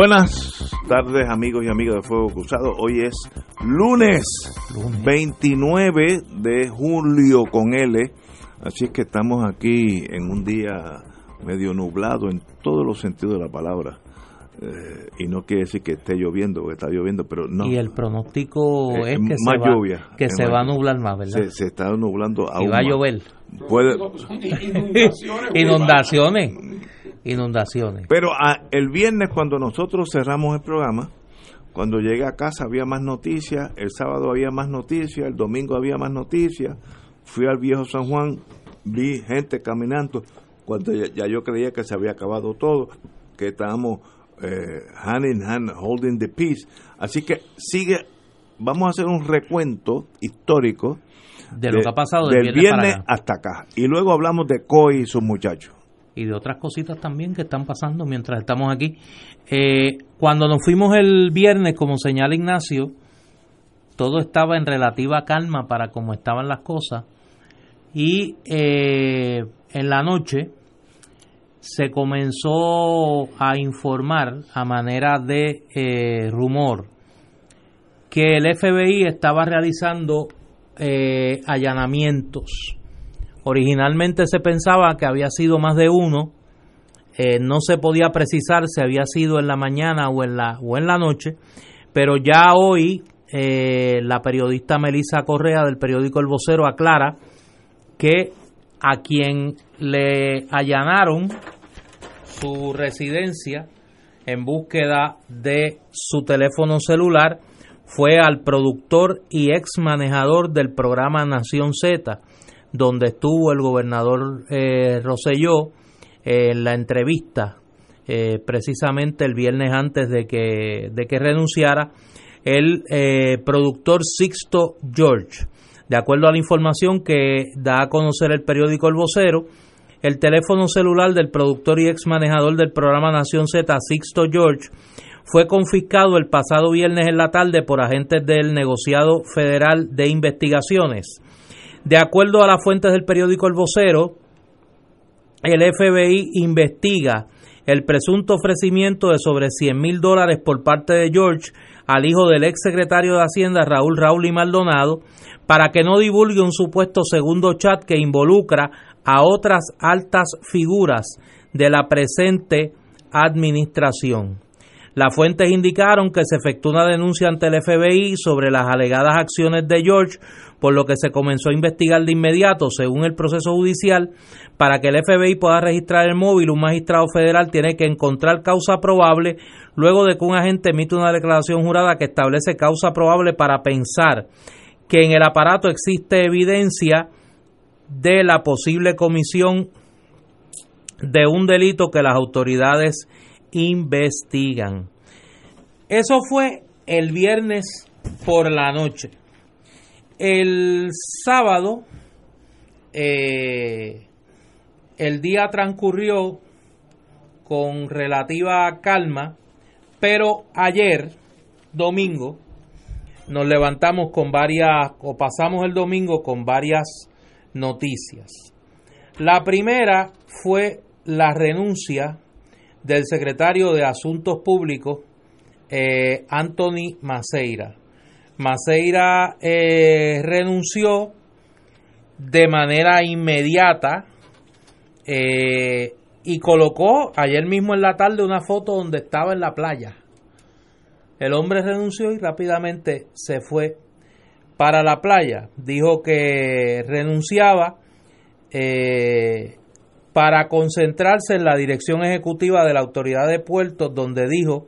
Buenas tardes amigos y amigas de Fuego Cruzado. Hoy es lunes, 29 de julio con L. Así es que estamos aquí en un día medio nublado en todos los sentidos de la palabra. Eh, y no quiere decir que esté lloviendo, que está lloviendo, pero no. Y el pronóstico Eh, es que, más se, va, lluvia, que se va a nublar más, ¿verdad? Se, se está nublando aún y va a llover. Puede- Inundaciones. Inundaciones. Pero ah, el viernes cuando nosotros cerramos el programa, cuando llegué a casa había más noticias, el sábado había más noticias, el domingo había más noticias, fui al viejo San Juan, vi gente caminando, cuando ya, ya yo creía que se había acabado todo, que estábamos eh, hand in hand holding the peace. Así que sigue, vamos a hacer un recuento histórico De lo que ha pasado del del viernes, para viernes acá. hasta acá. Y luego hablamos de Coy y sus muchachos. Y de otras cositas también que están pasando mientras estamos aquí. Eh, cuando nos fuimos el viernes, como señala Ignacio, todo estaba en relativa calma para cómo estaban las cosas. Y eh, en la noche se comenzó a informar a manera de eh, rumor que el FBI estaba realizando eh, allanamientos Originalmente se pensaba que había sido más de uno, eh, no se podía precisar si había sido en la mañana o en la, o en la noche, pero ya hoy eh, la periodista Melissa Correa del periódico El Vocero aclara que a quien le allanaron su residencia en búsqueda de su teléfono celular fue al productor y ex manejador del programa Nación Z, donde estuvo el gobernador eh, eh, en la entrevista eh, precisamente el viernes antes de que, de que renunciara, el eh, productor Sixto George. De acuerdo a la información que da a conocer el periódico El Vocero, el teléfono celular del productor y ex manejador del programa Nación Z, Sixto George, fue confiscado el pasado viernes en la tarde por agentes del negociado federal de investigaciones. De acuerdo a las fuentes del periódico El Vocero, el FBI investiga el presunto ofrecimiento de sobre 100 mil dólares por parte de George al hijo del ex secretario de Hacienda Raúl Raúl y Maldonado para que no divulgue un supuesto segundo chat que involucra a otras altas figuras de la presente administración. Las fuentes indicaron que se efectuó una denuncia ante el FBI sobre las alegadas acciones de George, por lo que se comenzó a investigar de inmediato, según el proceso judicial, para que el FBI pueda registrar el móvil, un magistrado federal tiene que encontrar causa probable luego de que un agente emite una declaración jurada que establece causa probable para pensar que en el aparato existe evidencia de la posible comisión de un delito que las autoridades investigan. Eso fue el viernes por la noche. El sábado, eh, el día transcurrió con relativa calma, pero ayer, domingo, nos levantamos con varias, o pasamos el domingo con varias noticias. La primera fue la renuncia del secretario de Asuntos Públicos, eh, Anthony Maceira. Maceira eh, renunció de manera inmediata eh, y colocó ayer mismo en la tarde una foto donde estaba en la playa. El hombre renunció y rápidamente se fue para la playa. Dijo que renunciaba para concentrarse en la dirección ejecutiva de la Autoridad de Puertos, donde dijo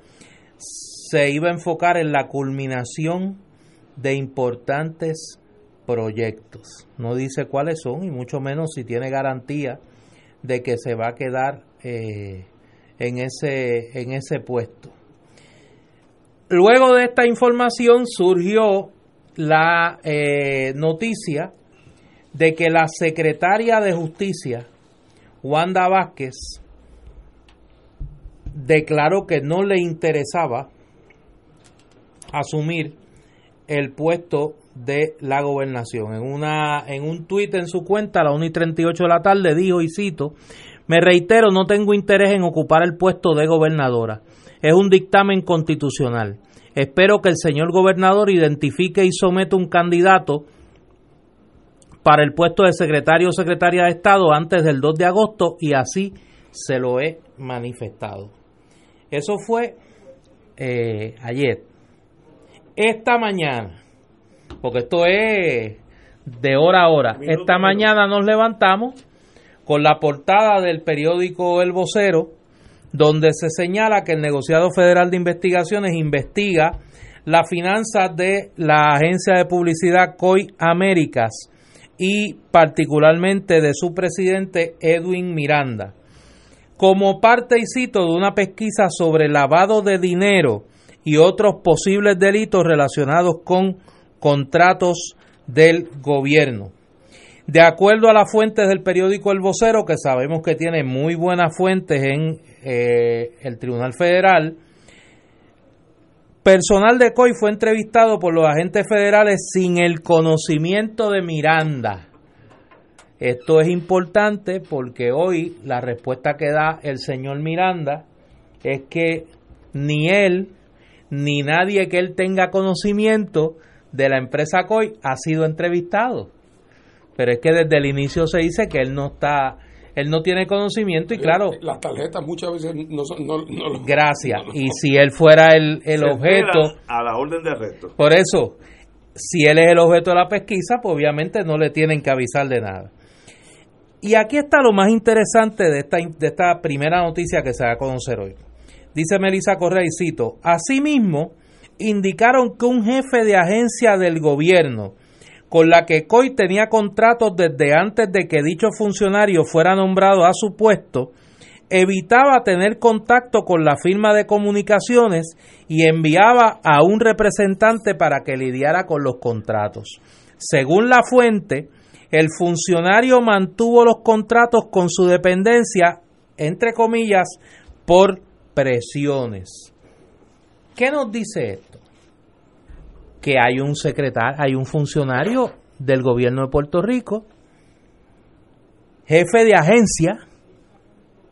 se iba a enfocar en la culminación de importantes proyectos. No dice cuáles son y mucho menos si tiene garantía de que se va a quedar eh, en, ese, en ese puesto. Luego de esta información surgió la eh, noticia de que la secretaria de Justicia, Wanda Vázquez, declaró que no le interesaba asumir el puesto de la gobernación. En, una, en un tuit en su cuenta a las 1 y 38 de la tarde dijo, y cito, me reitero, no tengo interés en ocupar el puesto de gobernadora. Es un dictamen constitucional. Espero que el señor gobernador identifique y someta un candidato para el puesto de secretario o secretaria de Estado antes del 2 de agosto y así se lo he manifestado. Eso fue eh, ayer. Esta mañana, porque esto es de hora a hora, esta mañana nos levantamos con la portada del periódico El Vocero, donde se señala que el negociado federal de investigaciones investiga las finanzas de la agencia de publicidad COI Américas y particularmente de su presidente Edwin Miranda. Como parte, y cito, de una pesquisa sobre lavado de dinero y otros posibles delitos relacionados con contratos del gobierno. De acuerdo a las fuentes del periódico El Vocero, que sabemos que tiene muy buenas fuentes en eh, el Tribunal Federal, personal de COI fue entrevistado por los agentes federales sin el conocimiento de Miranda. Esto es importante porque hoy la respuesta que da el señor Miranda es que ni él ni nadie que él tenga conocimiento de la empresa COI ha sido entrevistado pero es que desde el inicio se dice que él no está él no tiene conocimiento y claro. las tarjetas muchas veces no son no, gracias. y si él fuera el, el objeto. a la orden de arresto. Por eso si él es el objeto de la pesquisa pues obviamente no le tienen que avisar de nada. Y aquí está lo más interesante de esta, de esta primera noticia que se va a conocer hoy. Dice Melissa Correa y cito asimismo indicaron que un jefe de agencia del gobierno con la que COI tenía contratos desde antes de que dicho funcionario fuera nombrado a su puesto, evitaba tener contacto con la firma de comunicaciones y enviaba a un representante para que lidiara con los contratos. Según la fuente, el funcionario mantuvo los contratos con su dependencia, entre comillas, por presiones. ¿Qué nos dice esto? Que hay un secretario, hay un funcionario del gobierno de Puerto Rico, jefe de agencia,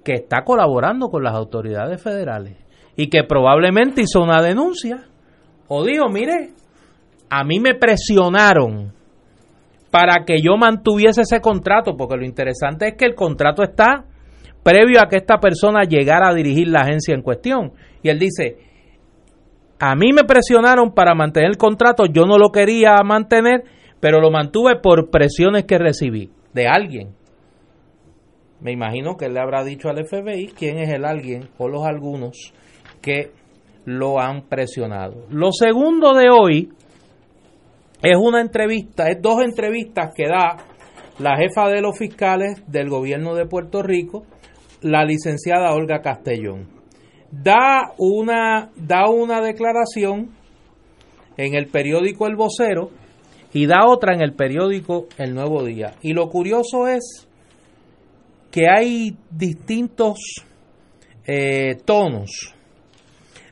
que está colaborando con las autoridades federales y que probablemente hizo una denuncia o dijo, mire, a mí me presionaron para que yo mantuviese ese contrato, porque lo interesante es que el contrato está previo a que esta persona llegara a dirigir la agencia en cuestión. Y él dice, a mí me presionaron para mantener el contrato, yo no lo quería mantener, pero lo mantuve por presiones que recibí de alguien. Me imagino que le habrá dicho al FBI quién es el alguien o los algunos que lo han presionado. Lo segundo de hoy es una entrevista, es dos entrevistas que da la jefa de los fiscales del gobierno de Puerto Rico, la licenciada Olga Castellón da una, da una declaración en el periódico El Vocero y da otra en el periódico El Nuevo Día. Y lo curioso es que hay distintos eh, tonos.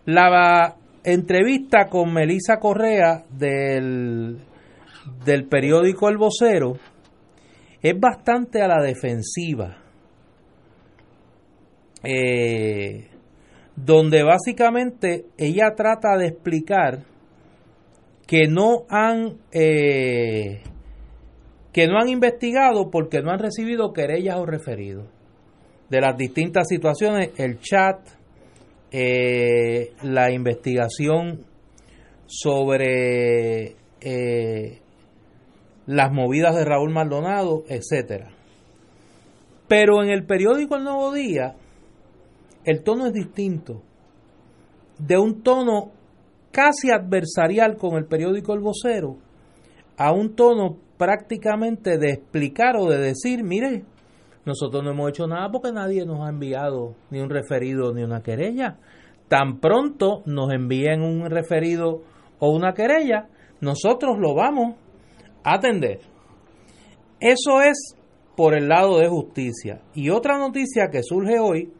La entrevista con Melisa Correa del, del periódico El Vocero es bastante a la defensiva. Eh, donde básicamente ella trata de explicar que no han eh, que no han investigado porque no han recibido querellas o referidos de las distintas situaciones, el chat, eh, la investigación sobre eh, las movidas de Raúl Maldonado, etcétera. Pero en el periódico El Nuevo Día, el tono es distinto. De un tono casi adversarial con el periódico El Vocero a un tono prácticamente de explicar o de decir, mire, nosotros no hemos hecho nada porque nadie nos ha enviado ni un referido ni una querella. Tan pronto nos envíen un referido o una querella, nosotros lo vamos a atender. Eso es por el lado de justicia. Y otra noticia que surge hoy,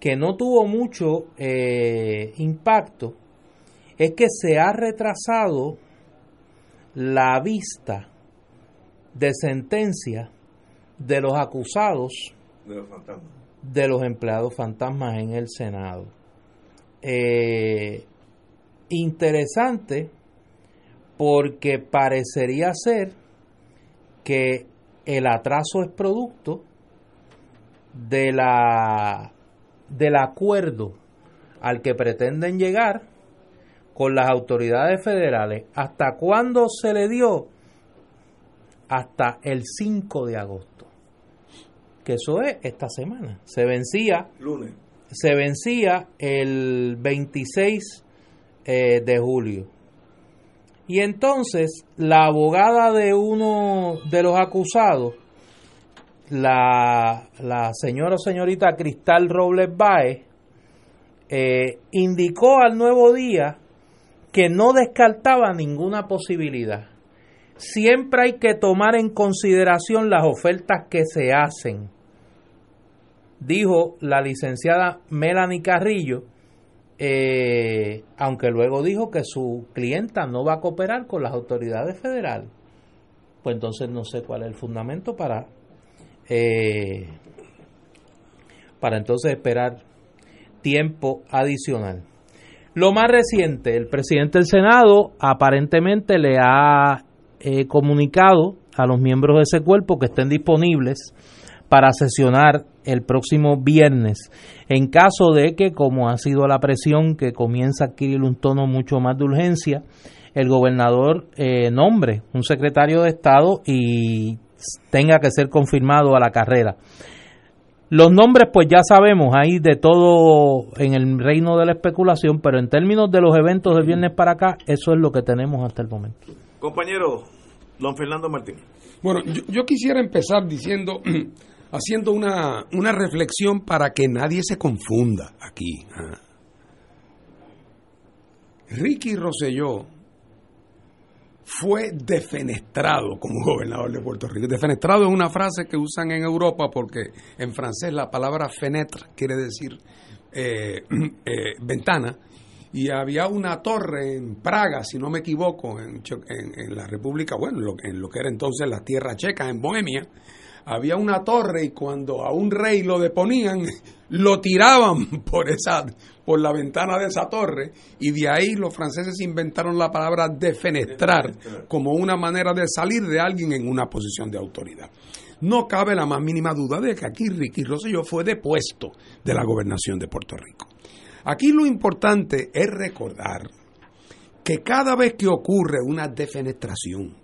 que no tuvo mucho eh, impacto, es que se ha retrasado la vista de sentencia de los acusados de los, empleados fantasmas en el Senado. Eh, interesante porque parecería ser que el atraso es producto de la del acuerdo al que pretenden llegar con las autoridades federales. ¿Hasta cuándo se le dio? Hasta el 5 de agosto. Que eso es esta semana. Se vencía. Lunes. Se vencía el 26 eh, de julio. Y entonces la abogada de uno de los acusados, la, la señora o señorita Cristal Robles Baez, eh, indicó al nuevo día que no descartaba ninguna posibilidad. Siempre hay que tomar en consideración las ofertas que se hacen, dijo la licenciada Melanie Carrillo, eh, aunque luego dijo que su clienta no va a cooperar con las autoridades federales. Pues entonces no sé cuál es el fundamento para, eh, para entonces esperar tiempo adicional. Lo más reciente, el presidente del Senado aparentemente le ha eh, comunicado a los miembros de ese cuerpo que estén disponibles para sesionar el próximo viernes. En caso de que, como ha sido la presión que comienza a adquirir un tono mucho más de urgencia, el gobernador eh, nombre un secretario de Estado y tenga que ser confirmado a la carrera. Los nombres, pues ya sabemos, hay de todo en el reino de la especulación, pero en términos de los eventos del viernes para acá, eso es lo que tenemos hasta el momento. Compañero, don Fernando Martín. Bueno, yo, quisiera empezar diciendo, haciendo una, una, reflexión para que nadie se confunda aquí. ¿ah? Ricky Rosselló fue defenestrado como gobernador de Puerto Rico. Defenestrado es una frase que usan en Europa porque en francés la palabra fenetre quiere decir eh, eh, ventana. Y había una torre en Praga, si no me equivoco, en, en, la República, bueno, en lo, que era entonces la tierra checa, en Bohemia, había una torre y cuando a un rey lo deponían, lo tiraban por esa por la ventana de esa torre y de ahí los franceses inventaron la palabra defenestrar como una manera de salir de alguien en una posición de autoridad. No cabe la más mínima duda de que aquí Ricky Rosselló fue depuesto de la gobernación de Puerto Rico. Aquí lo importante es recordar que cada vez que ocurre una defenestración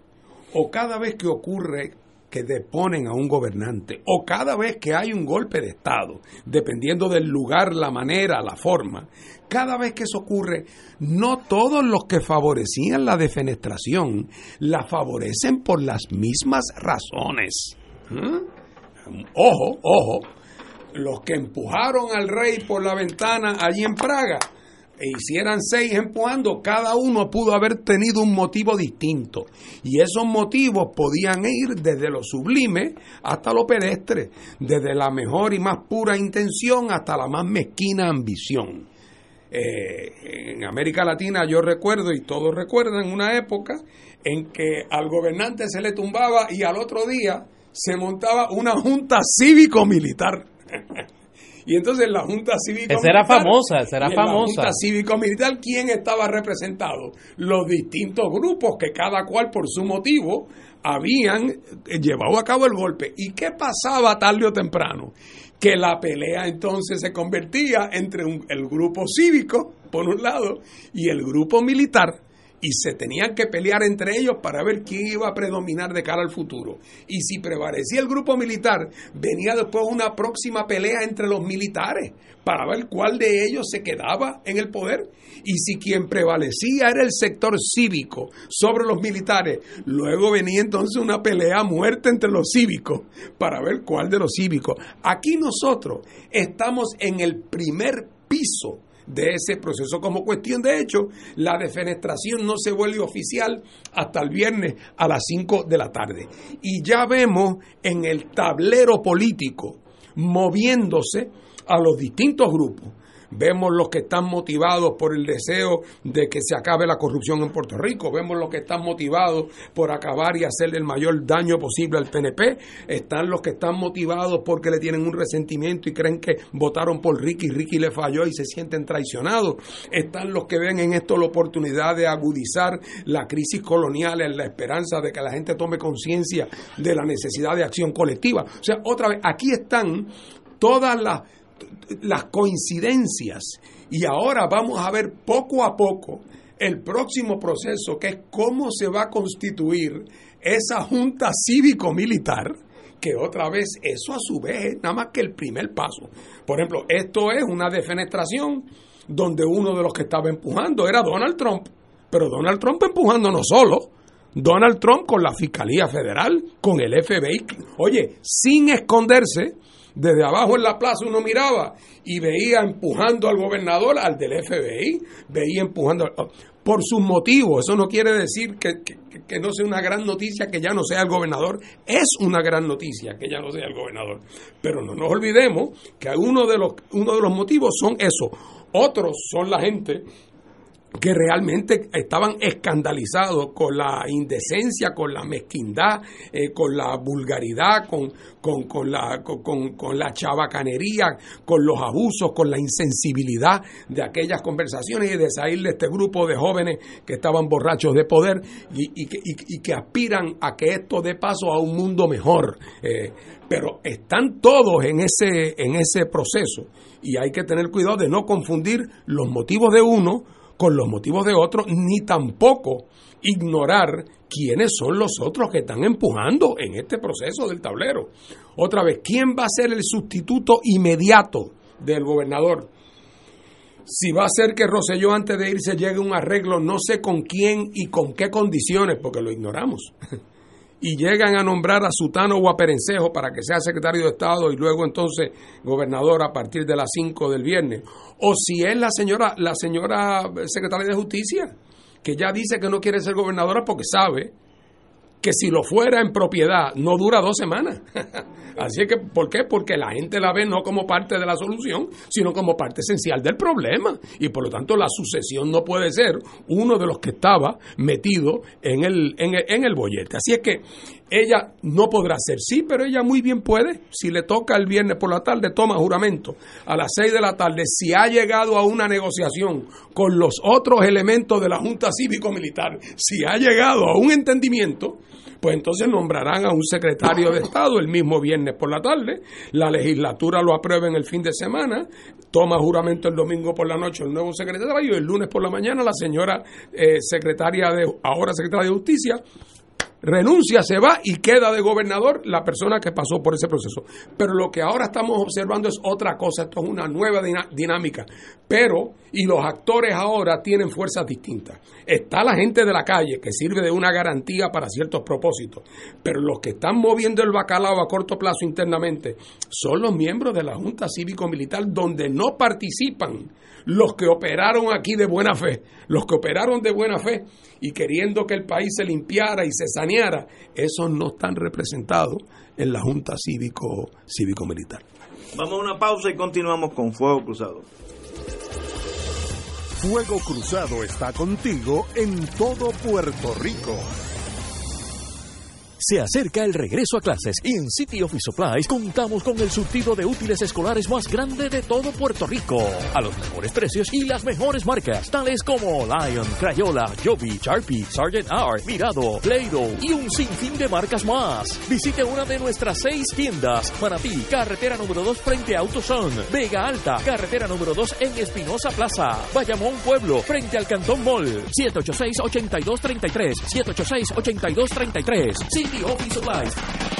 o cada vez que ocurre que deponen a un gobernante o cada vez que hay un golpe de Estado, dependiendo del lugar, la manera, la forma, cada vez que eso ocurre, no todos los que favorecían la defenestración la favorecen por las mismas razones. ¿Mm? Ojo, ojo, los que empujaron al rey por la ventana allí en Praga, e hicieran seis empujando, cada uno pudo haber tenido un motivo distinto. Y esos motivos podían ir desde lo sublime hasta lo pedestre, desde la mejor y más pura intención hasta la más mezquina ambición. Eh, en América Latina yo recuerdo, y todos recuerdan, una época en que al gobernante se le tumbaba y al otro día se montaba una junta cívico-militar. Y entonces la Junta Cívico era famosa, esa era famosa. La Junta Cívico Militar, ¿quién estaba representado? Los distintos grupos que cada cual por su motivo habían llevado a cabo el golpe. ¿Y qué pasaba tarde o temprano? Que la pelea entonces se convertía entre el grupo cívico, por un lado, y el grupo militar y se tenían que pelear entre ellos para ver quién iba a predominar de cara al futuro. Y si prevalecía el grupo militar, venía después una próxima pelea entre los militares para ver cuál de ellos se quedaba en el poder. Y si quien prevalecía era el sector cívico sobre los militares, luego venía entonces una pelea a muerte entre los cívicos para ver cuál de los cívicos. Aquí nosotros estamos en el primer piso de ese proceso. Como cuestión de hecho, la defenestración no se vuelve oficial hasta el viernes a las 5 de la tarde. Y ya vemos en el tablero político moviéndose a los distintos grupos vemos los que están motivados por el deseo de que se acabe la corrupción en Puerto Rico, vemos los que están motivados por acabar y hacer el mayor daño posible al PNP, están los que están motivados porque le tienen un resentimiento y creen que votaron por Ricky, Ricky le falló y se sienten traicionados, están los que ven en esto la oportunidad de agudizar la crisis colonial en la esperanza de que la gente tome conciencia de la necesidad de acción colectiva. O sea, otra vez, aquí están todas las las coincidencias. Y ahora vamos a ver poco a poco el próximo proceso que es cómo se va a constituir esa junta cívico-militar que otra vez eso a su vez es nada más que el primer paso. Por ejemplo, esto es una defenestración donde uno de los que estaba empujando era Donald Trump, pero Donald Trump empujando no solo, Donald Trump con la Fiscalía Federal, con el FBI, oye, sin esconderse, desde abajo en la plaza uno miraba y veía empujando al gobernador, al del FBI, veía empujando por sus motivos. Eso no quiere decir que, no sea una gran noticia que ya no sea el gobernador. Es una gran noticia que ya no sea el gobernador. Pero no nos olvidemos que uno de los, uno de los motivos son eso. Otros son la gente que realmente estaban escandalizados con la indecencia, con la mezquindad, eh, con la vulgaridad, con, con, la, con, con, la chabacanería, con los abusos, con la insensibilidad de aquellas conversaciones y de salir de este grupo de jóvenes que estaban borrachos de poder y, que, aspiran a que esto dé paso a un mundo mejor. Eh, pero están todos en ese, en ese proceso y hay que tener cuidado de no confundir los motivos de uno con los motivos de otros, ni tampoco ignorar quiénes son los otros que están empujando en este proceso del tablero. Otra vez, ¿quién va a ser el sustituto inmediato del gobernador? Si va a ser que Roselló antes de irse llegue a un arreglo, no sé con quién y con qué condiciones, porque lo ignoramos. Y llegan a nombrar a Sutano o a para que sea secretario de Estado y luego entonces gobernador a partir de las 5 del viernes. O si es la señora, la señora secretaria de Justicia, que ya dice que no quiere ser gobernadora porque sabe que si lo fuera en propiedad no dura dos semanas. Así es que, ¿por qué? Porque la gente la ve no como parte de la solución, sino como parte esencial del problema. Y por lo tanto la sucesión no puede ser uno de los que estaba metido en el, en el, en el bollete. Así es que ella no podrá ser, sí, pero ella muy bien puede. Si le toca el viernes por la tarde, toma juramento a las seis de la tarde. Si ha llegado a una negociación con los otros elementos de la Junta Cívico-Militar, si ha llegado a un entendimiento, pues entonces nombrarán a un secretario de Estado el mismo viernes por la tarde, la legislatura lo aprueba en el fin de semana, toma juramento el domingo por la noche el nuevo secretario y el lunes por la mañana la señora eh, secretaria de, ahora secretaria de Justicia, renuncia, se va y queda de gobernador la persona que pasó por ese proceso. Pero lo que ahora estamos observando es otra cosa, esto es una nueva dinámica. Pero, y los actores ahora tienen fuerzas distintas. Está la gente de la calle que sirve de una garantía para ciertos propósitos, pero los que están moviendo el bacalao a corto plazo internamente son los miembros de la Junta Cívico-Militar donde no participan los que operaron aquí de buena fe, los que operaron de buena fe y queriendo que el país se limpiara y se saneara, esos no están representados en la Junta Cívico, Cívico Militar. Vamos a una pausa y continuamos con Fuego Cruzado. Fuego Cruzado está contigo en todo Puerto Rico. Se acerca el regreso a clases y en City Office Supplies contamos con el surtido de útiles escolares más grande de todo Puerto Rico. A los mejores precios y las mejores marcas, tales como Lion, Crayola, Joby, Sharpie, Sargent Art, Mirado, Play-Doh y un sinfín de marcas más. Visite una de nuestras seis tiendas. Manatí, carretera número 2 frente a Autoson. Vega Alta, carretera número 2 en Espinosa Plaza. Bayamón Pueblo, frente al Cantón Mall. 786-8233. 786-8233. City Office Supplies.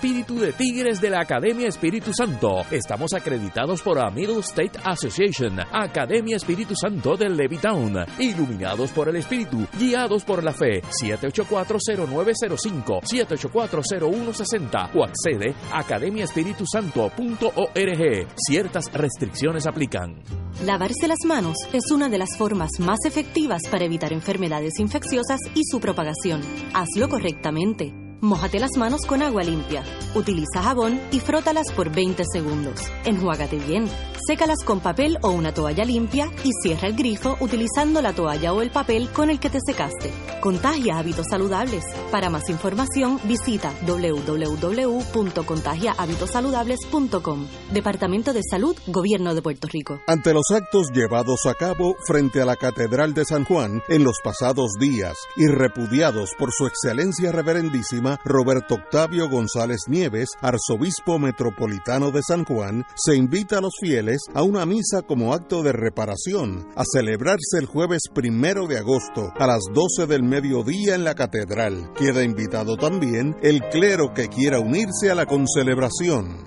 de tigres de la Academia Espíritu Santo. Estamos acreditados por la Middle State Association, Academia Espíritu Santo de Levittown, iluminados por el Espíritu, guiados por la fe. 7840905, 7840160 o accede a academiaespiritusanto.org. Ciertas restricciones aplican. Lavarse las manos es una de las formas más efectivas para evitar enfermedades infecciosas y su propagación. Hazlo correctamente. Mójate las manos con agua limpia. Utiliza jabón y frótalas por 20 segundos. Enjuágate bien. Sécalas con papel o una toalla limpia y cierra el grifo utilizando la toalla o el papel con el que te secaste. Contagia hábitos saludables. Para más información visita www.contagiahabitosaludables.com. Departamento de Salud, Gobierno de Puerto Rico. Ante los actos llevados a cabo frente a la Catedral de San Juan en los pasados días y repudiados por su excelencia reverendísima Roberto Octavio González Nieves, arzobispo metropolitano de San Juan, se invita a los fieles a una misa como acto de reparación, a celebrarse el jueves primero de agosto a las 12 del mediodía en la catedral. Queda invitado también el clero que quiera unirse a la concelebración.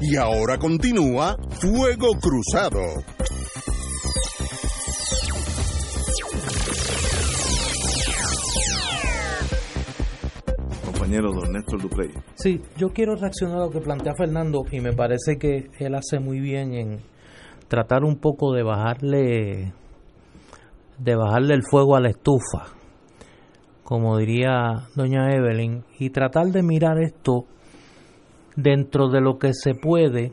Y ahora continúa Fuego Cruzado. Compañero don Néstor Duprey. Sí, yo quiero reaccionar a lo que plantea Fernando y me parece que él hace muy bien en tratar un poco de bajarle de bajarle el fuego a la estufa, como diría doña Evelyn, y tratar de mirar esto dentro de lo que se puede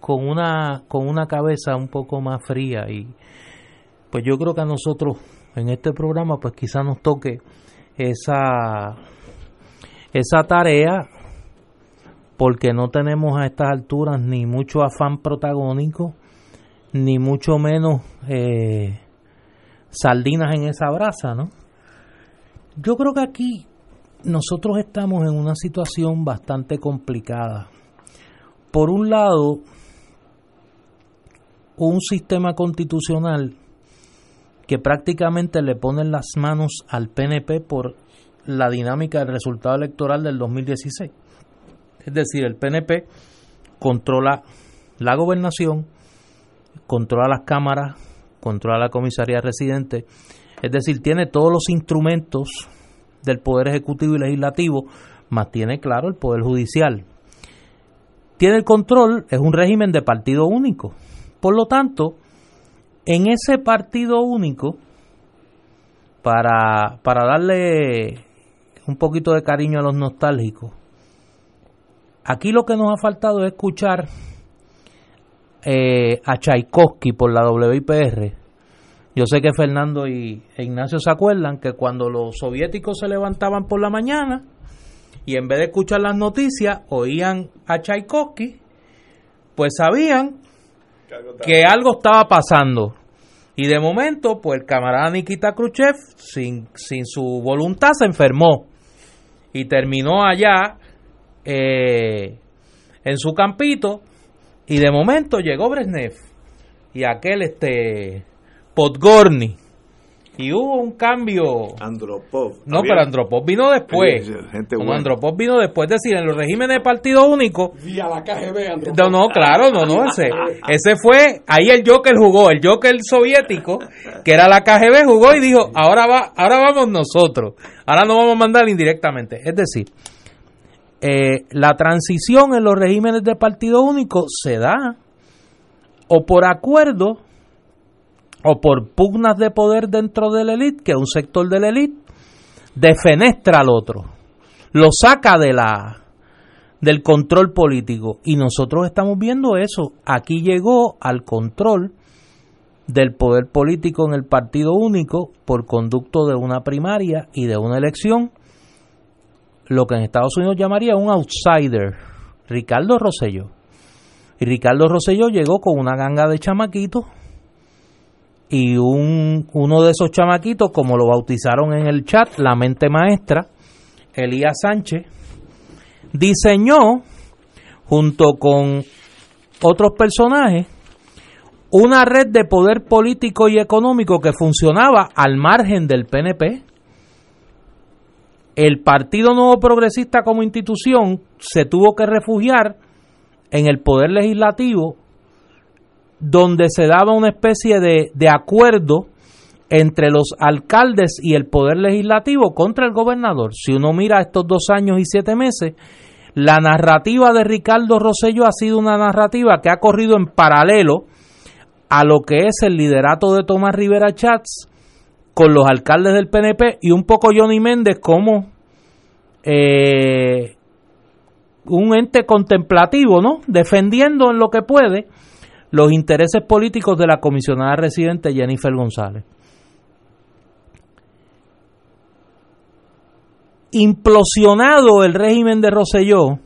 con una con una cabeza un poco más fría y pues yo creo que a nosotros en este programa pues quizá nos toque esa esa tarea porque no tenemos a estas alturas ni mucho afán protagónico ni mucho menos eh, sardinas en esa brasa, ¿no? Yo creo que aquí nosotros estamos en una situación bastante complicada. Por un lado, un sistema constitucional que prácticamente le pone las manos al PNP por la dinámica del resultado electoral del 2016. Es decir, el PNP controla la gobernación, controla las cámaras, controla la comisaría residente, es decir, tiene todos los instrumentos del Poder Ejecutivo y Legislativo, más tiene claro el Poder Judicial. Tiene el control, es un régimen de partido único. Por lo tanto, en ese partido único, para, para darle un poquito de cariño a los nostálgicos, aquí lo que nos ha faltado es escuchar eh, a Tchaikovsky por la WIPR. Yo sé que Fernando y e Ignacio se acuerdan que cuando los soviéticos se levantaban por la mañana y en vez de escuchar las noticias oían a Tchaikovsky, pues sabían que algo estaba pasando. Y de momento, pues el camarada Nikita Khrushchev, sin, sin su voluntad, se enfermó. Y terminó allá eh, en su campito. Y de momento llegó Brezhnev. Y aquel, este, Podgorny. Y hubo un cambio. Andropov. No, Había- pero Andropov vino después. Gente buena. Andropov vino después, es decir, en los regímenes de partido único. Vía la KGB, Andropov. No, no, claro, no, no, ese, ese fue, ahí el Joker jugó, el Joker soviético, que era la KGB, jugó y dijo, ahora va, ahora vamos nosotros, ahora nos vamos a mandar indirectamente. Es decir, eh, la transición en los regímenes de partido único se da o por acuerdo o por pugnas de poder dentro de la élite, que un sector de la élite defenestra al otro, lo saca de la del control político y nosotros estamos viendo eso. Aquí llegó al control del poder político en el partido único por conducto de una primaria y de una elección, lo que en Estados Unidos llamaría un outsider, Ricardo Rosselló. Y Ricardo Rosselló llegó con una ganga de chamaquitos y un, uno de esos chamaquitos, como lo bautizaron en el chat, la mente maestra, Elías Sánchez, diseñó, junto con otros personajes, una red de poder político y económico que funcionaba al margen del PNP. El Partido Nuevo Progresista como institución se tuvo que refugiar en el poder legislativo, donde se daba una especie de, de acuerdo entre los alcaldes y el poder legislativo contra el gobernador. Si uno mira estos dos años y siete meses, la narrativa de Ricardo Rosello ha sido una narrativa que ha corrido en paralelo a lo que es el liderato de Tomás Rivera Chats con los alcaldes del PNP y un poco Johnny Méndez como eh, un ente contemplativo, ¿no? Defendiendo en lo que puede los intereses políticos de la comisionada residente Jennifer González. Implosionado el régimen de Roselló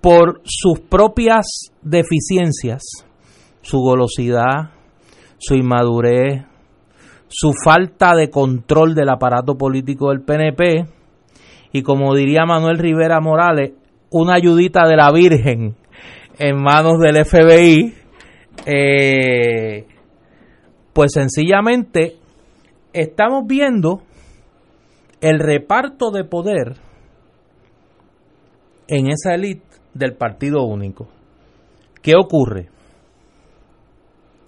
por sus propias deficiencias, su golosidad, su inmadurez, su falta de control del aparato político del PNP y como diría Manuel Rivera Morales, una ayudita de la Virgen en manos del FBI, eh, pues sencillamente estamos viendo el reparto de poder en esa élite del partido único. ¿Qué ocurre?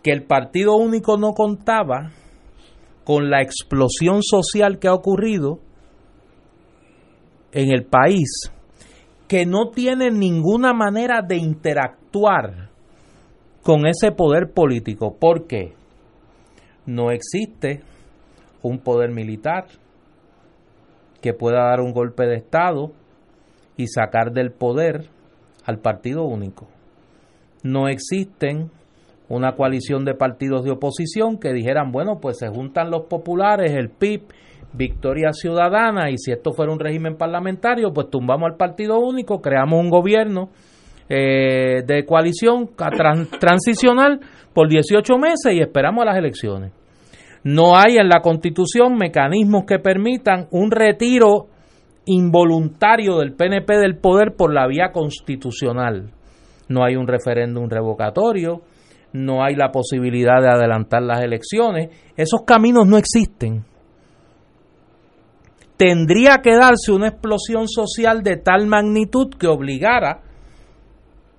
Que el partido único no contaba con la explosión social que ha ocurrido en el país, que no tiene ninguna manera de interactuar con ese poder político. ¿Por qué? No existe un poder militar que pueda dar un golpe de Estado y sacar del poder al partido único. No existen una coalición de partidos de oposición que dijeran, bueno, pues se juntan los populares, el PIB, Victoria Ciudadana, y si esto fuera un régimen parlamentario, pues tumbamos al partido único, creamos un gobierno eh, de coalición tran- transicional por 18 meses y esperamos a las elecciones. No hay en la Constitución mecanismos que permitan un retiro involuntario del PNP del poder por la vía constitucional. No hay un referéndum revocatorio, no hay la posibilidad de adelantar las elecciones. Esos caminos no existen. Tendría que darse una explosión social de tal magnitud que obligara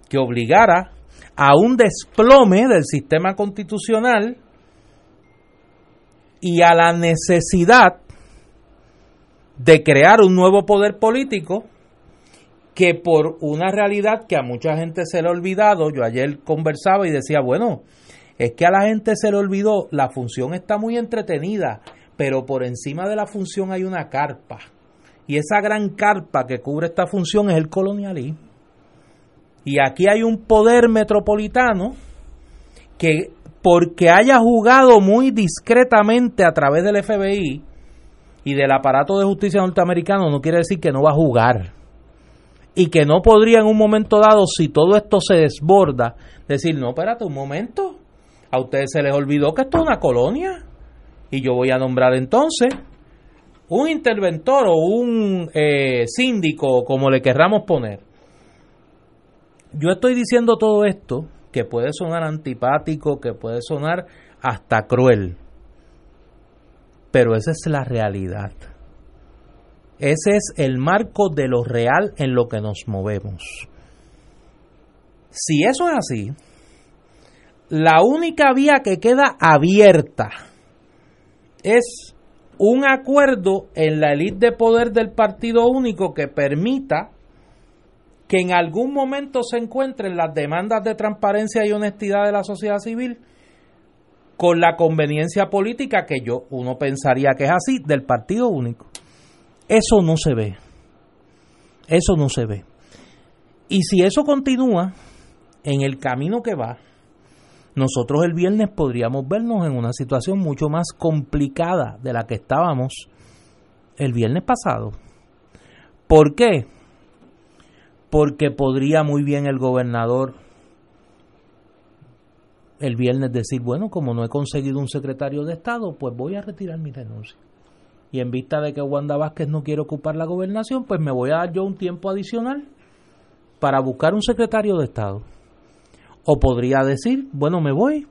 que obligara a un desplome del sistema constitucional y a la necesidad de crear un nuevo poder político que por una realidad que a mucha gente se le ha olvidado, yo ayer conversaba y decía, bueno, es que a la gente se le olvidó, la función está muy entretenida, pero por encima de la función hay una carpa. Y esa gran carpa que cubre esta función es el colonialismo. Y aquí hay un poder metropolitano que porque haya jugado muy discretamente a través del FBI y del aparato de justicia norteamericano no quiere decir que no va a jugar. Y que no podría en un momento dado, si todo esto se desborda, decir, no, espérate un momento, a ustedes se les olvidó que esto es una colonia. Y yo voy a nombrar entonces un interventor o un eh, síndico, como le querramos poner. Yo estoy diciendo todo esto que puede sonar antipático, que puede sonar hasta cruel. pero esa es la realidad. Ese es el marco de lo real en lo que nos movemos. Si eso es así, la única vía que queda abierta es un acuerdo en la élite de poder del Partido Único que permita que en algún momento se encuentren las demandas de transparencia y honestidad de la sociedad civil con la conveniencia política que yo uno pensaría que es así del Partido Único. Eso no se ve. Eso no se ve. Y si eso continúa en el camino que va, nosotros el viernes podríamos vernos en una situación mucho más complicada de la que estábamos el viernes pasado. ¿Por qué? Porque podría muy bien el gobernador el viernes decir, bueno, como no he conseguido un secretario de Estado, pues voy a retirar mi renuncia. Y en vista de que Wanda Vázquez no quiere ocupar la gobernación, pues me voy a dar yo un tiempo adicional para buscar un secretario de Estado. O podría decir, bueno, me voy,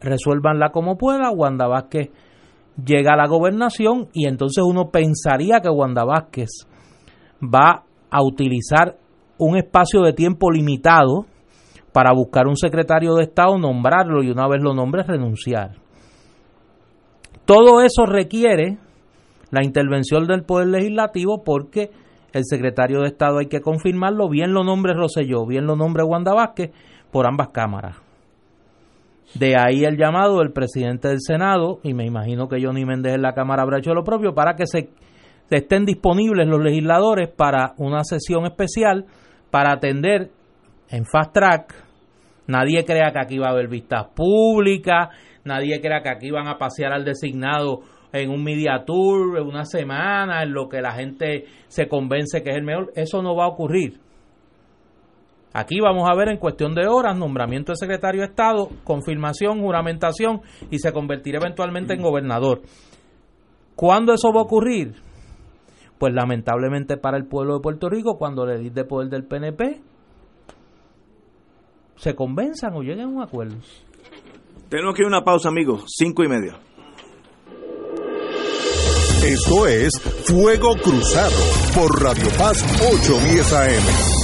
resuélvanla como pueda, Wanda Vázquez llega a la gobernación y entonces uno pensaría que Wanda Vázquez va a utilizar un espacio de tiempo limitado para buscar un secretario de Estado, nombrarlo y una vez lo nombre renunciar. Todo eso requiere la intervención del Poder Legislativo porque el secretario de Estado hay que confirmarlo, bien lo nombre Roselló, bien lo nombre Wanda Vázquez, por ambas cámaras. De ahí el llamado del presidente del Senado, y me imagino que Johnny Méndez en la Cámara habrá hecho lo propio, para que se, estén disponibles los legisladores para una sesión especial para atender en fast track. Nadie crea que aquí va a haber vistas públicas, nadie crea que aquí van a pasear al designado en un media tour, en una semana, en lo que la gente se convence que es el mejor. Eso no va a ocurrir. Aquí vamos a ver en cuestión de horas nombramiento de secretario de Estado, confirmación, juramentación y se convertirá eventualmente en gobernador. ¿Cuándo eso va a ocurrir? Pues lamentablemente para el pueblo de Puerto Rico, cuando le de poder del PNP, se convenzan o lleguen a un acuerdo. Tenemos que ir a una pausa, amigos, cinco y media. Esto es Fuego Cruzado por Radio Paz 810 AM.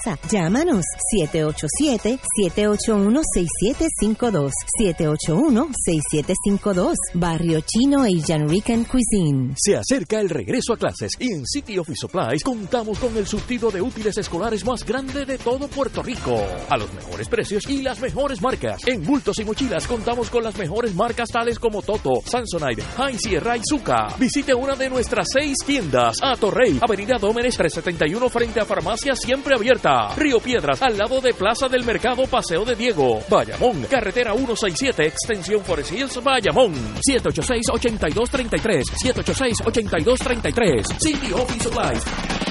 Llámanos 787-781-6752. 781-6752. Barrio Chino Asian Rican Cuisine. Se acerca el regreso a clases y en City Office Supplies contamos con el surtido de útiles escolares más grande de todo Puerto Rico. A los mejores precios y las mejores marcas. En bultos y mochilas contamos con las mejores marcas tales como Toto, Samsonite, Heinz Sierra y Zuka. Visite una de nuestras seis tiendas. A Torrey, Avenida Dómenes 371 frente a Farmacia Siempre Abierta. Río Piedras, al lado de Plaza del Mercado Paseo de Diego. Bayamón, carretera 167, extensión Forest Hills, Bayamón. 786-8233. 786-8233. City Office Supplies.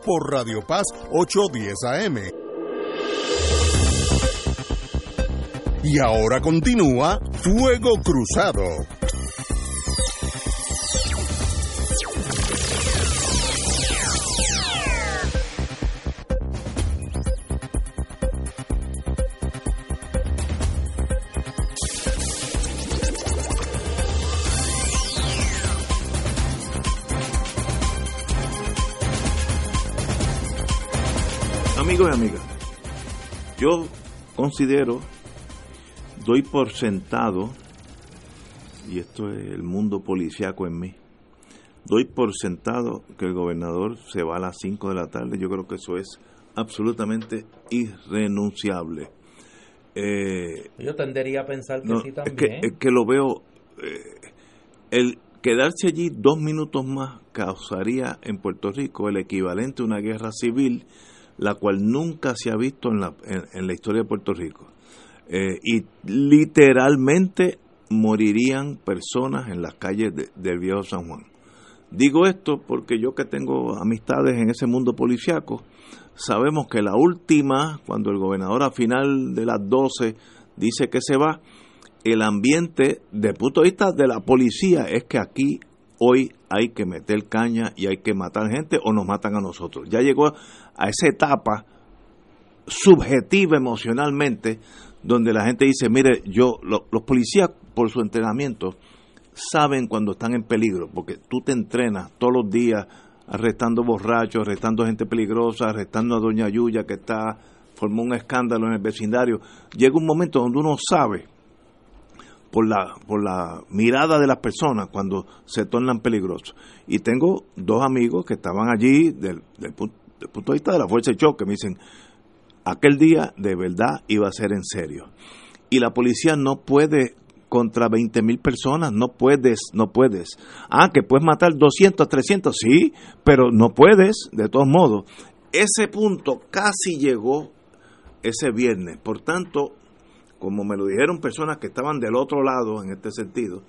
por Radio Paz 810 AM. Y ahora continúa Fuego Cruzado. Yo considero, doy por sentado, y esto es el mundo policiaco en mí, doy por sentado que el gobernador se va a las 5 de la tarde. Yo creo que eso es absolutamente irrenunciable. Eh, Yo tendería a pensar que no, sí es, también. que, es que lo veo. eh, el quedarse allí dos minutos más causaría en Puerto Rico el equivalente a una guerra civil, la cual nunca se ha visto en la, en, la historia de Puerto Rico. Eh, y literalmente morirían personas en las calles de- del viejo San Juan. Digo esto porque yo que tengo amistades en ese mundo policiaco, sabemos que la última, cuando el gobernador a final de las 12 dice que se va, el ambiente, de punto de vista de la policía, es que aquí hoy hay que meter caña y hay que matar gente o nos matan a nosotros. Ya llegó a esa etapa subjetiva emocionalmente donde la gente dice, mire, yo, lo- los policías por su entrenamiento saben cuando están en peligro, porque tú te entrenas todos los días arrestando borrachos, arrestando gente peligrosa, arrestando a Doña Yuya que está formó un escándalo en el vecindario. Llega un momento donde uno sabe por la por la mirada de las personas cuando se tornan peligrosos. Y tengo dos amigos que estaban allí del, del pu- del punto de vista de la fuerza de choque, me dicen, aquel día de verdad iba a ser en serio. Y la policía no puede contra 20 mil personas, no puedes, no puedes. Ah, que puedes matar 200, 300, sí, pero no puedes, de todos modos. Ese punto casi llegó ese viernes. Por tanto, como me lo dijeron personas que estaban del otro lado en este sentido,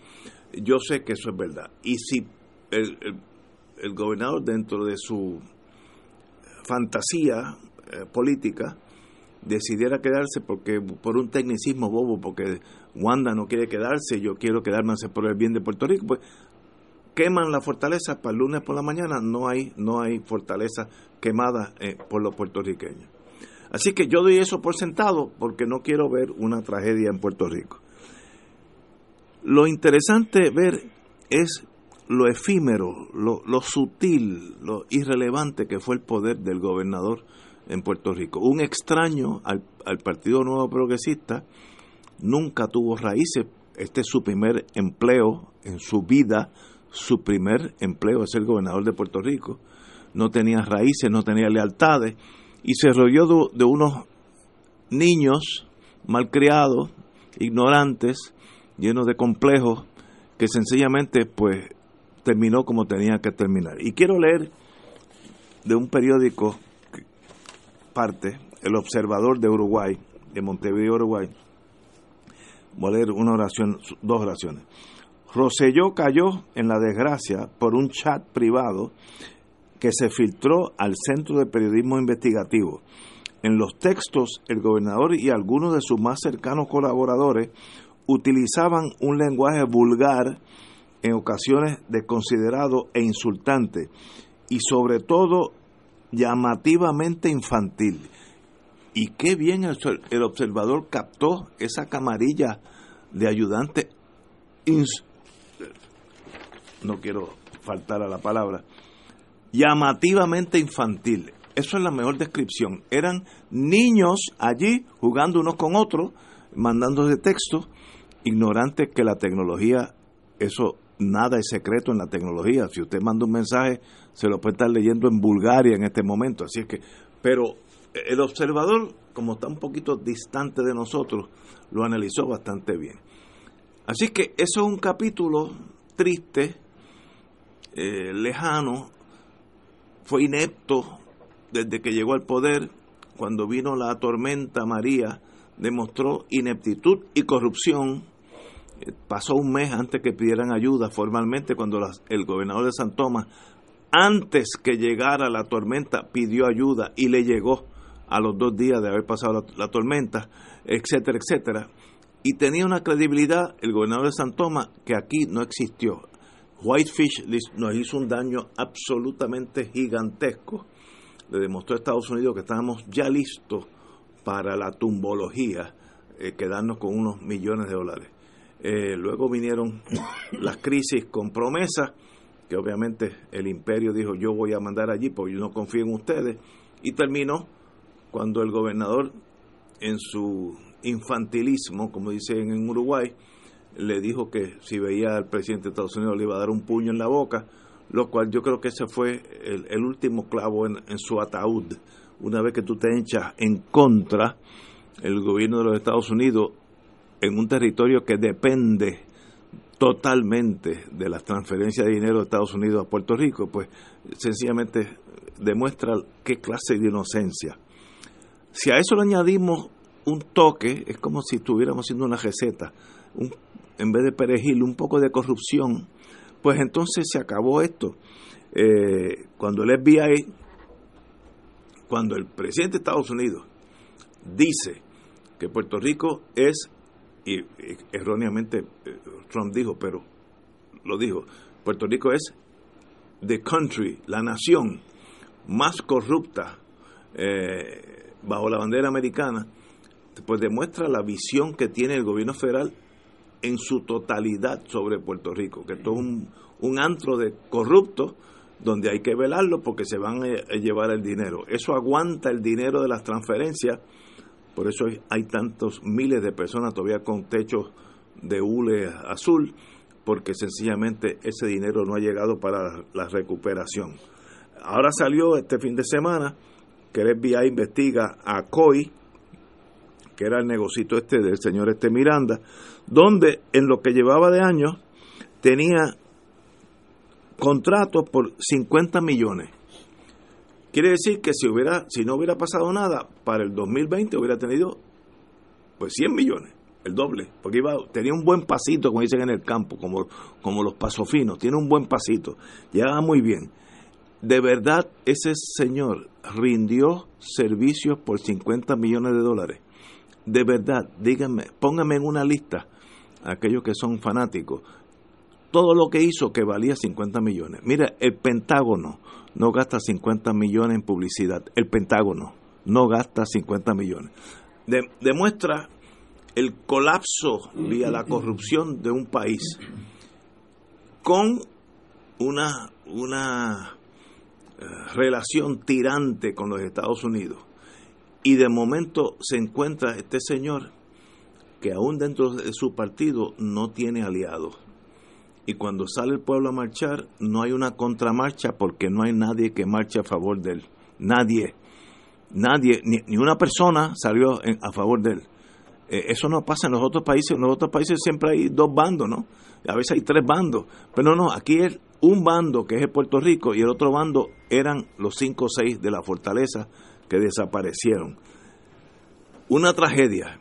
yo sé que eso es verdad. Y si el, gobernador dentro de su fantasía eh, política decidiera quedarse porque por un tecnicismo bobo, porque Wanda no quiere quedarse, yo quiero quedarme a por el bien de Puerto Rico, pues queman la fortaleza para el lunes por la mañana, no hay no hay fortaleza quemada eh, por los puertorriqueños. Así que yo doy eso por sentado porque no quiero ver una tragedia en Puerto Rico. Lo interesante ver es lo efímero, lo, lo sutil, lo irrelevante que fue el poder del gobernador en Puerto Rico. Un extraño al, Partido Nuevo Progresista, nunca tuvo raíces. Este es su primer empleo en su vida, su primer empleo es ser gobernador de Puerto Rico. No tenía raíces, no tenía lealtades y se rodeó de, unos niños malcriados, ignorantes, llenos de complejos, que sencillamente pues terminó como tenía que terminar. Y quiero leer de un periódico parte, El Observador de Uruguay, de Montevideo, Uruguay. Voy a leer una oración, dos oraciones. Roselló cayó en la desgracia por un chat privado que se filtró al Centro de Periodismo Investigativo. En los textos, el gobernador y algunos de sus más cercanos colaboradores utilizaban un lenguaje vulgar, en ocasiones desconsiderado e insultante, y sobre todo llamativamente infantil. Y qué bien el, el observador captó esa camarilla de ayudante, ins- no quiero faltar a la palabra, llamativamente infantil. Eso es la mejor descripción. Eran niños allí jugando unos con otros, mandándose textos, ignorantes que la tecnología, eso nada es secreto en la tecnología. Si usted manda un mensaje, se lo puede estar leyendo en Bulgaria en este momento. Así es que, pero el observador, como está un poquito distante de nosotros, lo analizó bastante bien. Así que eso es un capítulo triste, eh, lejano, fue inepto desde que llegó al poder, cuando vino la tormenta María, demostró ineptitud y corrupción. Eh, Pasó un mes antes que pidieran ayuda formalmente, cuando las- el gobernador de San Tomás antes que llegara la tormenta pidió ayuda y le llegó a los dos días de haber pasado la, tormenta, etcétera, etcétera. Y tenía una credibilidad el gobernador de San Tomás que aquí no existió. Whitefish nos hizo un daño absolutamente gigantesco. Le demostró a Estados Unidos que estábamos ya listos para la tumbología, eh, quedarnos con unos millones de dólares. Eh, luego vinieron las crisis con promesas, que obviamente el imperio dijo yo voy a mandar allí porque yo no confío en ustedes, y terminó cuando el gobernador en su infantilismo, como dicen en Uruguay, le dijo que si veía al presidente de Estados Unidos le iba a dar un puño en la boca, lo cual yo creo que ese fue el, último clavo en, su ataúd. Una vez que tú te echas en contra el gobierno de los Estados Unidos en un territorio que depende totalmente de las transferencias de dinero de Estados Unidos a Puerto Rico, pues sencillamente demuestra qué clase de inocencia. Si a eso le añadimos un toque, es como si estuviéramos haciendo una receta, en vez de perejil, un poco de corrupción, pues entonces se acabó esto. Eh, cuando el FBI, cuando el presidente de Estados Unidos dice que Puerto Rico es, y, erróneamente eh, Trump dijo, pero lo dijo, Puerto Rico es the country, la nación más corrupta eh, bajo la bandera americana, pues demuestra la visión que tiene el gobierno federal en su totalidad sobre Puerto Rico, que esto es un, un antro de corruptos donde hay que velarlo porque se van a llevar el dinero. Eso aguanta el dinero de las transferencias, por eso hay, tantos miles de personas todavía con techos de hule azul, porque sencillamente ese dinero no ha llegado para la recuperación. Ahora salió este fin de semana que el FBI investiga a COI, que era el negocito este del señor este Miranda, donde en lo que llevaba de años tenía contratos por 50 millones. Quiere decir que si hubiera si no hubiera pasado nada, para el 2020 hubiera tenido pues 100 millones, el doble, porque iba tenía un buen pasito, como dicen en el campo, como como los pasos finos, tiene un buen pasito, llegaba muy bien. De verdad ese señor rindió servicios por 50 millones de dólares. De verdad, díganme, pónganme en una lista aquellos que son fanáticos. Todo lo que hizo que valía 50 millones. Mira, el Pentágono no gasta 50 millones en publicidad. El Pentágono no gasta 50 millones. demuestra el colapso vía la corrupción de un país con una, una eh, relación tirante con los Estados Unidos. Y de momento se encuentra este señor que aún dentro de su partido no tiene aliados. Y cuando sale el pueblo a marchar, no hay una contramarcha porque no hay nadie que marche a favor de él. Nadie. Nadie, ni, una persona salió a favor de él. Eh, eso no pasa en los otros países. En los otros países siempre hay dos bandos, ¿no? A veces hay tres bandos. Pero no, no, aquí es un bando que es Puerto Rico y el otro bando eran los cinco o seis de la fortaleza que desaparecieron. Una tragedia.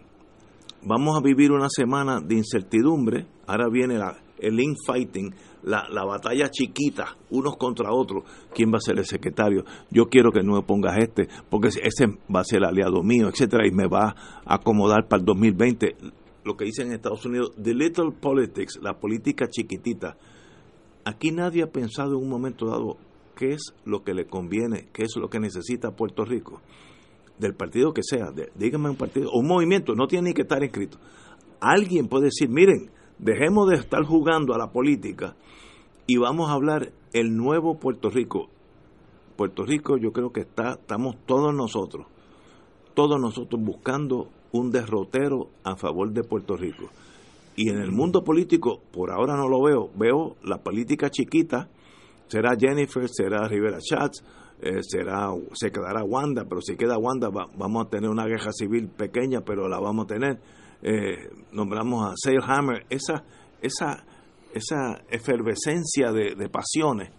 Vamos a vivir una semana de incertidumbre. Ahora viene el infighting, la, la, batalla chiquita, unos contra otros. ¿Quién va a ser el secretario? Yo quiero que no me pongas este, porque ese va a ser el aliado mío, etcétera, y me va a acomodar para el 2020. Lo que dicen en Estados Unidos, the little politics, la política chiquitita Aquí nadie ha pensado en un momento dado qué es lo que le conviene, qué es lo que necesita Puerto Rico, del partido que sea, dígame un partido, o un movimiento, no tiene ni que estar inscrito. Alguien puede decir, miren, dejemos de estar jugando a la política y vamos a hablar el nuevo Puerto Rico. Puerto Rico yo creo que está, estamos todos nosotros, todos nosotros buscando un derrotero a favor de Puerto Rico. Y en el mundo político, por ahora no lo veo, veo la política chiquita, será Jennifer, será Rivera Schatz, eh, será, se quedará Wanda, pero si queda Wanda vamos a tener una guerra civil pequeña, pero la vamos a tener. Eh, nombramos a Sale Hammer, esa, esa, esa efervescencia de, de pasiones.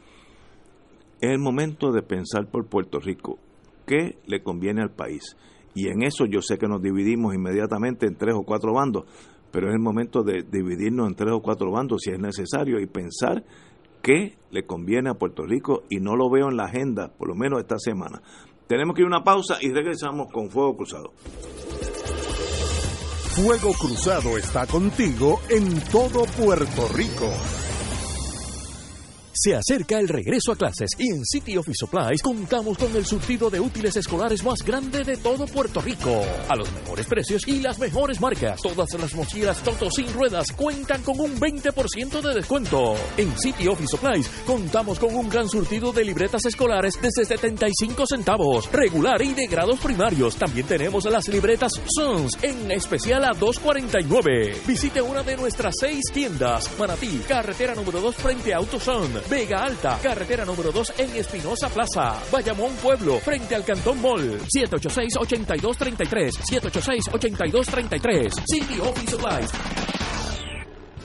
Es el momento de pensar por Puerto Rico, qué le conviene al país. Y en eso yo sé que nos dividimos inmediatamente en tres o cuatro bandos, pero es el momento de dividirnos en tres o cuatro bandos si es necesario y pensar qué le conviene a Puerto Rico y no lo veo en la agenda, por lo menos esta semana. Tenemos que ir a una pausa y regresamos con Fuego Cruzado. Fuego Cruzado está contigo en todo Puerto Rico. Se acerca el regreso a clases y en City Office Supplies contamos con el surtido de útiles escolares más grande de todo Puerto Rico. A los mejores precios y las mejores marcas. Todas las mochilas Toto sin ruedas cuentan con un 20% de descuento. En City Office Supplies contamos con un gran surtido de libretas escolares desde 75 centavos, regular y de grados primarios. También tenemos las libretas Sons en especial a 2.49. Visite una de nuestras seis tiendas. Manatí, carretera número 2 frente a AutoZone. Vega Alta, carretera número 2 en Espinosa Plaza. Bayamón Pueblo, frente al Cantón Mall. 786-8233. 786-8233. City Office Supplies.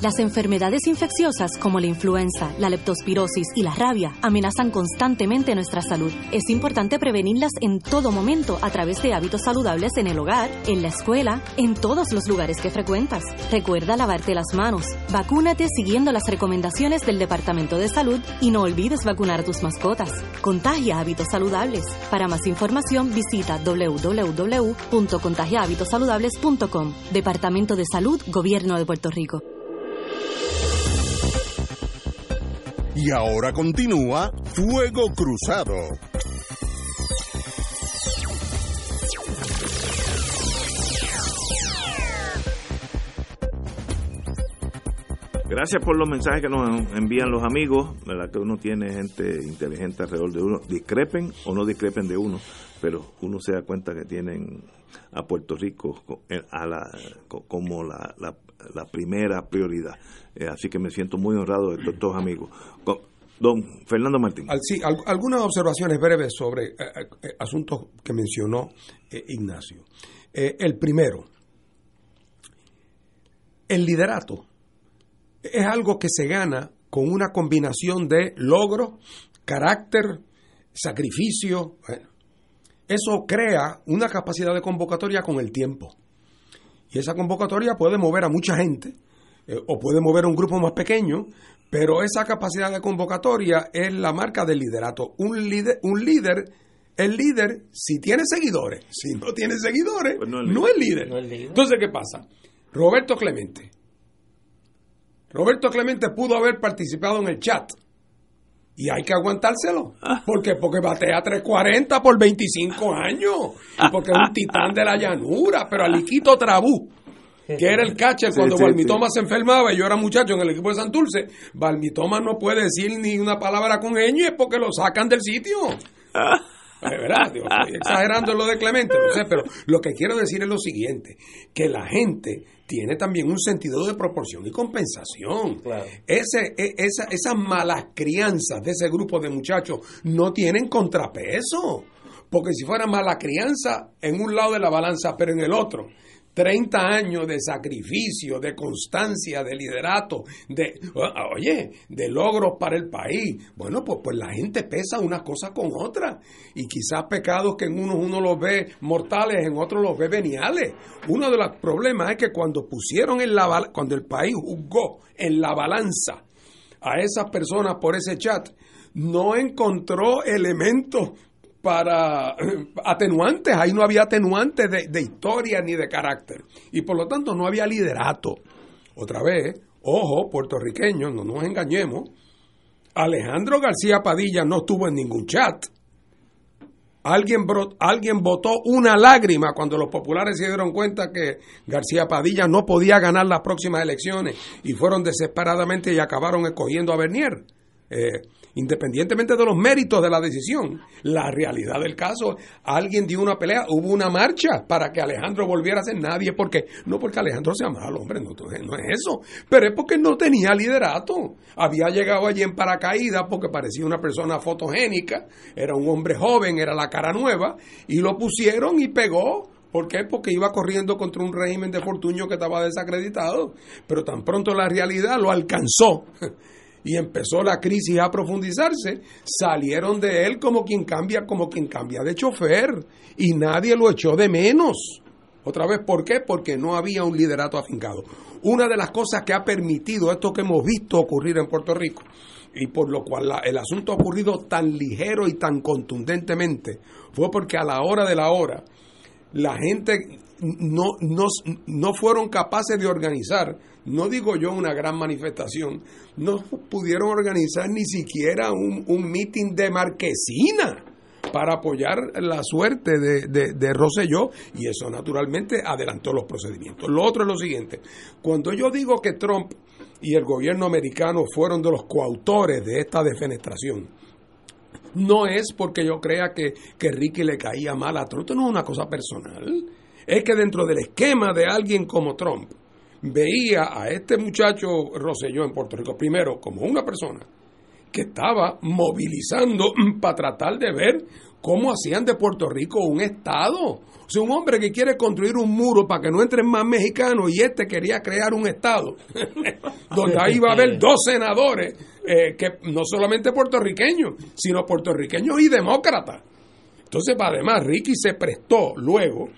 Las enfermedades infecciosas como la influenza, la leptospirosis y la rabia amenazan constantemente nuestra salud. Es importante prevenirlas en todo momento a través de hábitos saludables en el hogar, en la escuela, en todos los lugares que frecuentas. Recuerda lavarte las manos, vacúnate siguiendo las recomendaciones del Departamento de Salud y no olvides vacunar a tus mascotas. Contagia hábitos saludables. Para más información visita www.contagiahabitosaludables.com. Departamento de Salud, Gobierno de Puerto Rico. Y ahora continúa Fuego Cruzado. Gracias por los mensajes que nos envían los amigos, ¿verdad? Que uno tiene gente inteligente alrededor de uno, discrepen o no discrepen de uno, pero uno se da cuenta que tienen a Puerto Rico a la, como la, la, primera prioridad. Eh, así que me siento muy honrado de estos amigos. Don Fernando Martín. Sí, algunas observaciones breves sobre eh, eh, asuntos que mencionó Ignacio. el primero, el liderato es algo que se gana con una combinación de logro, carácter, sacrificio. Eso crea una capacidad de convocatoria con el tiempo. Y esa convocatoria puede mover a mucha gente eh, o puede mover a un grupo más pequeño, pero esa capacidad de convocatoria es la marca del liderato. Un líder, un líder el líder, si tiene seguidores, si no tiene seguidores, pues no, es líder. Entonces, ¿qué pasa? Roberto Clemente. Roberto Clemente pudo haber participado en el chat. Y hay que aguantárselo. Ah. ¿Por qué? Porque batea 340 por 25 años. Y porque es un titán de la llanura. Pero Aliquito Trabú, que era el catcher cuando Balmitoma se enfermaba y yo era muchacho en el equipo de Santurce, Balmitoma no puede decir ni una palabra con ñ es porque lo sacan del sitio. Ah. ¿Verdad? estoy exagerando lo de Clemente, no sé, pero lo que quiero decir es lo siguiente, que la gente tiene también un sentido de proporción y compensación. Ese, e, esa, esas malas crianzas de ese grupo de muchachos no tienen contrapeso, porque si fuera mala crianza en un lado de la balanza, pero en el otro, 30 años de sacrificio, de constancia, de liderato, de, oye, de logros para el país. Bueno, pues, pues la gente pesa unas cosas con otras. Y quizás pecados que en unos uno los ve mortales, en otros los ve veniales. Uno de los problemas es que cuando pusieron en la cuando el país juzgó en la balanza a esas personas por ese chat, no encontró elementos para atenuantes, ahí no había atenuantes de, historia ni de carácter. Y por lo tanto no había liderato. Otra vez, ojo, puertorriqueños, no nos engañemos, Alejandro García Padilla no estuvo en ningún chat. Alguien, alguien votó una lágrima cuando los populares se dieron cuenta que García Padilla no podía ganar las próximas elecciones y fueron desesperadamente y acabaron escogiendo a Bernier. Eh, independientemente de los méritos de la decisión, la realidad del caso, alguien dio una pelea, hubo una marcha para que Alejandro volviera a ser nadie, porque no porque Alejandro sea malo, hombre, no, no es eso, pero es porque no tenía liderato, había llegado allí en paracaídas porque parecía una persona fotogénica, era un hombre joven, era la cara nueva, y lo pusieron y pegó, ¿Por qué? Porque iba corriendo contra un régimen de Fortuño que estaba desacreditado. Pero tan pronto la realidad lo alcanzó y empezó la crisis a profundizarse, salieron de él como quien cambia, como quien cambia de chofer y nadie lo echó de menos. Otra vez, ¿por qué? Porque no había un liderato afincado. Una de las cosas que ha permitido esto que hemos visto ocurrir en Puerto Rico y por lo cual el asunto ha ocurrido tan ligero y tan contundentemente fue porque a la hora de la hora la gente no, no, no fueron capaces de organizar, no digo yo una gran manifestación, no pudieron organizar ni siquiera un, un meeting de marquesina para apoyar la suerte de, de, de y eso naturalmente adelantó los procedimientos. Lo otro es lo siguiente, cuando yo digo que Trump y el gobierno americano fueron de los coautores de esta defenestración, no es porque yo crea que, que Ricky le caía mal a Trump, no es una cosa personal es que dentro del esquema de alguien como Trump, veía a este muchacho Roselló en Puerto Rico, primero como una persona que estaba movilizando para tratar de ver cómo hacían de Puerto Rico un Estado. O sea, un hombre que quiere construir un muro para que no entren más mexicanos y este quería crear un Estado, donde ahí va a haber dos senadores, eh, que no solamente puertorriqueños, sino puertorriqueños y demócratas. Entonces, además, Ricky se prestó luego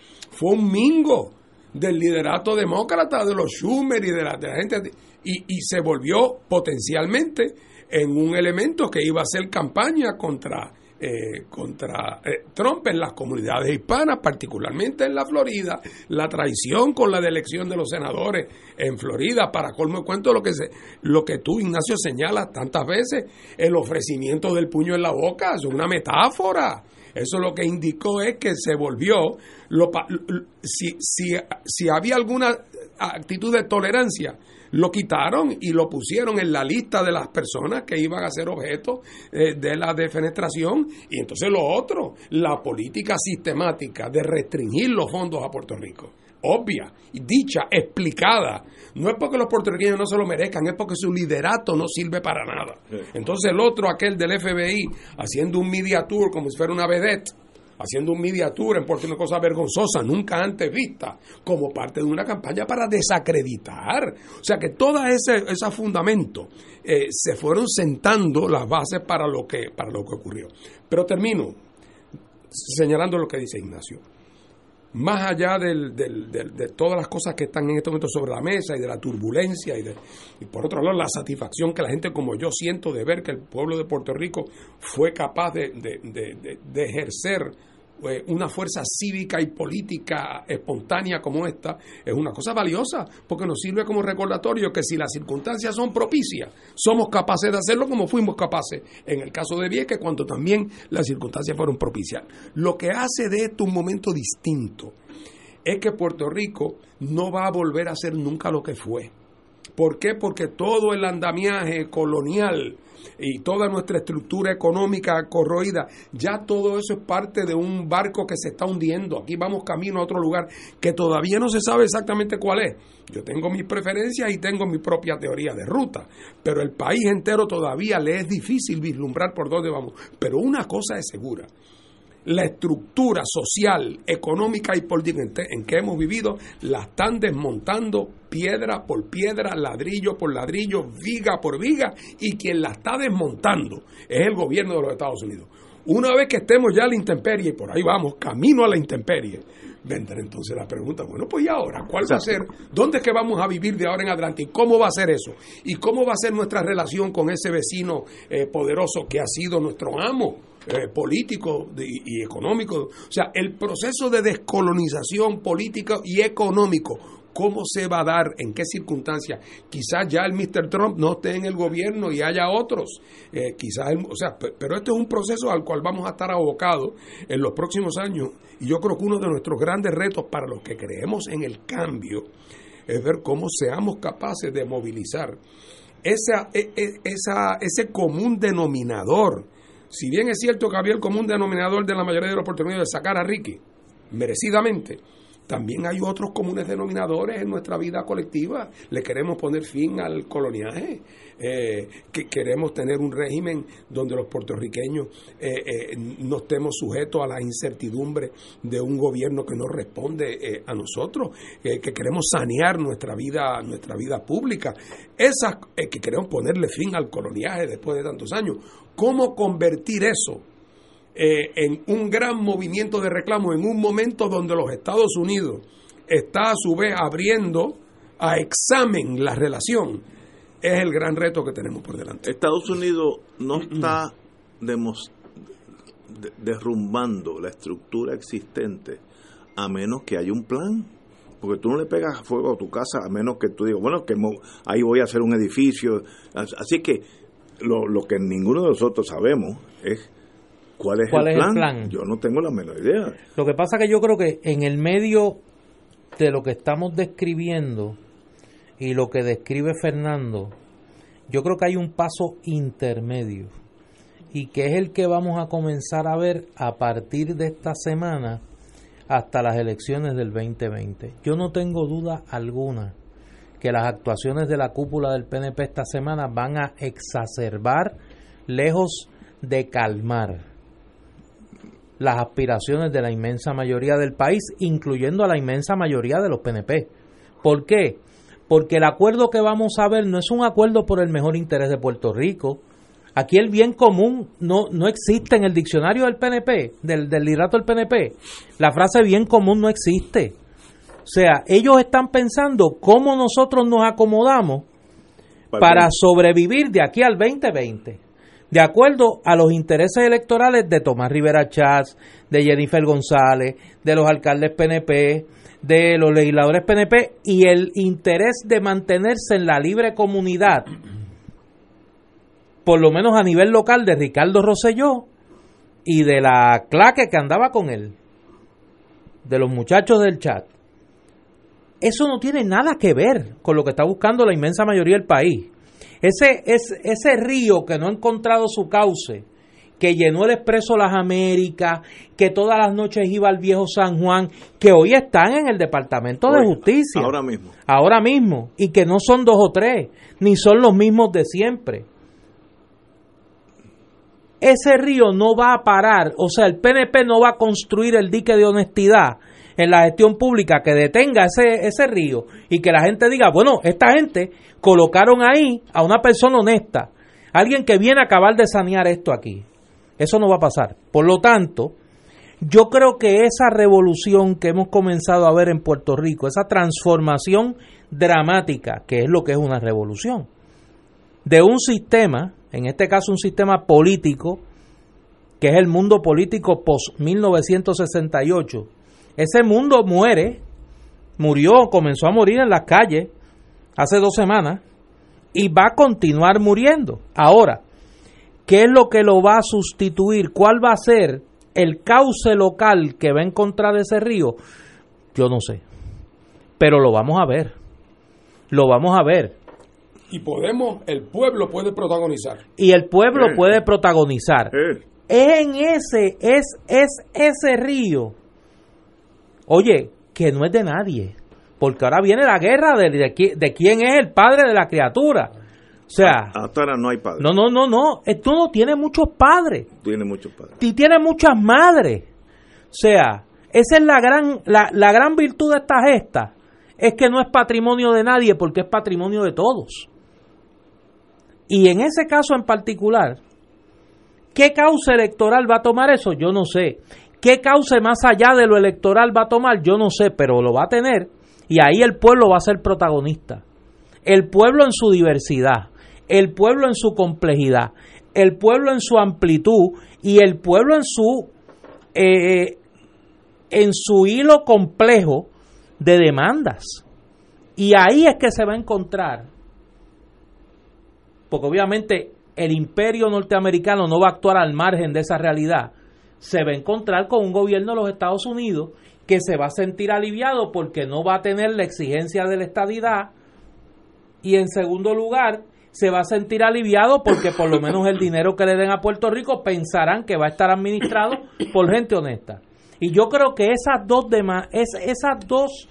fue un mingo del liderato demócrata, de los Schumer y de la, gente, y, se volvió potencialmente en un elemento que iba a hacer campaña contra, eh, contra eh, Trump en las comunidades hispanas, particularmente en la Florida, la traición con la elección de los senadores en Florida, para colmo cuento lo que, se, lo que tú, Ignacio, señalas tantas veces, el ofrecimiento del puño en la boca, es una metáfora. Eso lo que indicó es que se volvió, lo, si, si, si había alguna actitud de tolerancia, lo quitaron y lo pusieron en la lista de las personas que iban a ser objeto eh, de la defenestración. Y entonces lo otro, la política sistemática de restringir los fondos a Puerto Rico obvia, dicha, explicada. No es porque los puertorriqueños no se lo merezcan, es porque su liderato no sirve para nada. Entonces el otro, aquel del FBI, haciendo un media tour como si fuera una vedette, haciendo un media tour en Puerto Rico, una cosa vergonzosa, nunca antes vista, como parte de una campaña para desacreditar. O sea que todo ese, ese fundamento eh, se fueron sentando las bases para lo, que, para lo que ocurrió. Pero termino señalando lo que dice Ignacio más allá de todas las cosas que están en este momento sobre la mesa y de la turbulencia y, de, y por otro lado la satisfacción que la gente como yo siento de ver que el pueblo de Puerto Rico fue capaz de, ejercer una fuerza cívica y política espontánea como esta es una cosa valiosa porque nos sirve como recordatorio que si las circunstancias son propicias, somos capaces de hacerlo como fuimos capaces en el caso de Vieques cuando también las circunstancias fueron propicias. Lo que hace de esto un momento distinto es que Puerto Rico no va a volver a ser nunca lo que fue. ¿Por qué? Porque todo el andamiaje colonial y toda nuestra estructura económica corroída, ya todo eso es parte de un barco que se está hundiendo. Aquí vamos camino a otro lugar que todavía no se sabe exactamente cuál es. Yo tengo mis preferencias y tengo mi propia teoría de ruta, pero el país entero todavía le es difícil vislumbrar por dónde vamos. Pero una cosa es segura, la estructura social, económica y política en que hemos vivido, la están desmontando piedra por piedra, ladrillo por ladrillo, viga por viga, y quien la está desmontando es el gobierno de los Estados Unidos. Una vez que estemos ya a la intemperie, y por ahí vamos, camino a la intemperie, vendrá entonces la pregunta, bueno, pues ¿y ahora? ¿Cuál va a ser? ¿Dónde es que vamos a vivir de ahora en adelante? ¿Y cómo va a ser eso? ¿Y cómo va a ser nuestra relación con ese vecino eh, poderoso que ha sido nuestro amo? Eh, político y económico. O sea, el proceso de descolonización política y económico, ¿cómo se va a dar? ¿En qué circunstancias? Quizás ya el Mr. Trump no esté en el gobierno y haya otros. Eh, quizás, o sea, pero este es un proceso al cual vamos a estar abocados en los próximos años. Y yo creo que uno de nuestros grandes retos para los que creemos en el cambio es ver cómo seamos capaces de movilizar esa, e, e, esa, ese común denominador si bien es cierto que había el común denominador de la mayoría de los puertorriqueños de sacar a Ricky, merecidamente, también hay otros comunes denominadores en nuestra vida colectiva. Le queremos poner fin al coloniaje, eh, que queremos tener un régimen donde los puertorriqueños eh, eh, no estemos sujetos a la incertidumbre de un gobierno que no responde a nosotros, que queremos sanear nuestra vida, nuestra vida pública, esas que queremos ponerle fin al coloniaje después de tantos años. ¿Cómo convertir eso eh, en un gran movimiento de reclamo en un momento donde los Estados Unidos está a su vez abriendo a examen la relación? Es el gran reto que tenemos por delante. Estados Unidos no está derrumbando la estructura existente a menos que haya un plan. Porque tú no le pegas fuego a tu casa a menos que tú digas, bueno, que ahí voy a hacer un edificio. Así que lo, lo que ninguno de nosotros sabemos es cuál es, el, plan? Yo no tengo la menor idea. Lo que pasa que yo creo que en el medio de lo que estamos describiendo y lo que describe Fernando, yo creo que hay un paso intermedio y que es el que vamos a comenzar a ver a partir de esta semana hasta las elecciones del 2020. Yo no tengo duda alguna que las actuaciones de la cúpula del PNP esta semana van a exacerbar, lejos de calmar las aspiraciones de la inmensa mayoría del país, incluyendo a la inmensa mayoría de los PNP. ¿Por qué? Porque el acuerdo que vamos a ver no es un acuerdo por el mejor interés de Puerto Rico. Aquí el bien común no, no existe en el diccionario del PNP, del, del liderato del PNP. La frase bien común no existe. O sea, ellos están pensando cómo nosotros nos acomodamos para sobrevivir de aquí al 2020, de acuerdo a los intereses electorales de Tomás Rivera Chávez, de Jennifer González, de los alcaldes PNP, de los legisladores PNP y el interés de mantenerse en la libre comunidad, por lo menos a nivel local, de Ricardo Rosselló y de la claque que andaba con él, de los muchachos del chat. Eso no tiene nada que ver con lo que está buscando la inmensa mayoría del país. Ese, ese, ese río que no ha encontrado su cauce, que llenó el Expreso Las Américas, que todas las noches iba al viejo San Juan, que hoy están en el Departamento de Justicia. Ahora mismo. Ahora mismo. Y que no son dos o tres, ni son los mismos de siempre. Ese río no va a parar, o sea, el PNP no va a construir el dique de honestidad en la gestión pública que detenga ese, ese río y que la gente diga, bueno, esta gente colocaron ahí a una persona honesta, alguien que viene a acabar de sanear esto aquí. Eso no va a pasar. Por lo tanto, yo creo que esa revolución que hemos comenzado a ver en Puerto Rico, esa transformación dramática, que es lo que es una revolución, de un sistema, en este caso un sistema político, que es el mundo político post-1968, ese mundo muere, murió, comenzó a morir en las calles hace dos semanas y va a continuar muriendo. Ahora, ¿qué es lo que lo va a sustituir? ¿Cuál va a ser el cauce local que va a encontrar ese río? Yo no sé, pero lo vamos a ver. Lo vamos a ver. Y podemos, el pueblo puede protagonizar. Y el pueblo puede protagonizar. Es en ese, es, es ese río Oye, que no es de nadie, porque ahora viene la guerra de, de, quién es el padre de la criatura. O sea, hasta ahora no hay padres. no, no, no, no, esto no tiene muchos padres Tiene muchos padres. y tiene muchas madres. O sea, esa es la gran, la, la gran virtud de esta gesta, es que no es patrimonio de nadie porque es patrimonio de todos. Y en ese caso en particular, ¿qué causa electoral va a tomar eso? Yo no sé. ¿Qué causa más allá de lo electoral va a tomar? Yo no sé, pero lo va a tener y ahí el pueblo va a ser protagonista. El pueblo en su diversidad, el pueblo en su complejidad, el pueblo en su amplitud y el pueblo en su eh, en su hilo complejo de demandas. Y ahí es que se va a encontrar, porque obviamente el imperio norteamericano no va a actuar al margen de esa realidad, se va a encontrar con un gobierno de los Estados Unidos que se va a sentir aliviado porque no va a tener la exigencia de la estadidad y en segundo lugar se va a sentir aliviado porque por lo menos el dinero que le den a Puerto Rico pensarán que va a estar administrado por gente honesta. Y yo creo que esas dos demás, es, esas dos,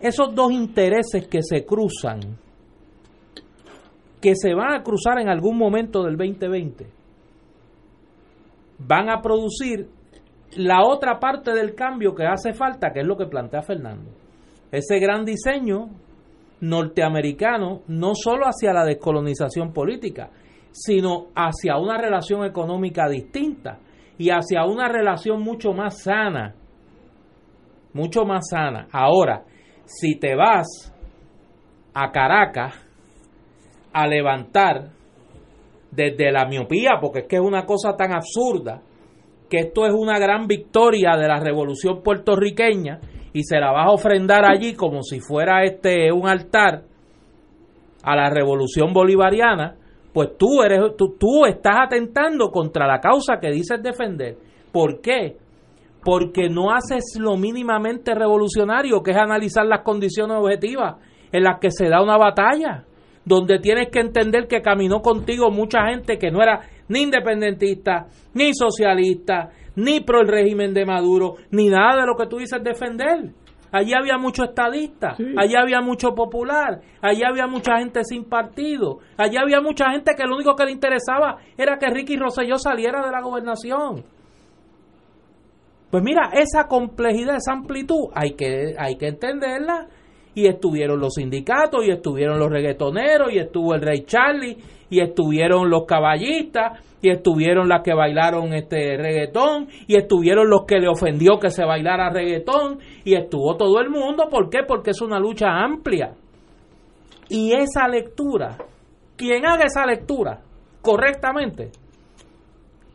esos dos intereses que se cruzan, que se van a cruzar en algún momento del 2020, van a producir la otra parte del cambio que hace falta, que es lo que plantea Fernando. Ese gran diseño norteamericano, no solo hacia la descolonización política, sino hacia una relación económica distinta y hacia una relación mucho más sana, mucho más sana. Ahora, si te vas a Caracas a levantar desde la miopía, porque es que es una cosa tan absurda, que esto es una gran victoria de la revolución puertorriqueña y se la vas a ofrendar allí como si fuera este un altar a la revolución bolivariana, pues tú eres tú, tú estás atentando contra la causa que dices defender. ¿Por qué? Porque no haces lo mínimamente revolucionario, que es analizar las condiciones objetivas en las que se da una batalla, donde tienes que entender que caminó contigo mucha gente que no era ni independentista, ni socialista, ni pro el régimen de Maduro, ni nada de lo que tú dices defender. Allí había mucho estadista, allí había mucho popular, allí había mucha gente sin partido, allí había mucha gente que lo único que le interesaba era que Ricky Rosselló saliera de la gobernación. Pues mira, esa complejidad, esa amplitud, hay que, hay que entenderla. Y estuvieron los sindicatos, y estuvieron los reggaetoneros, y estuvo el Rey Charlie, y estuvieron los caballistas, y estuvieron las que bailaron este reggaetón, y estuvieron los que le ofendió que se bailara reggaetón, y estuvo todo el mundo. ¿Por qué? Porque es una lucha amplia. Y esa lectura, quien haga esa lectura correctamente,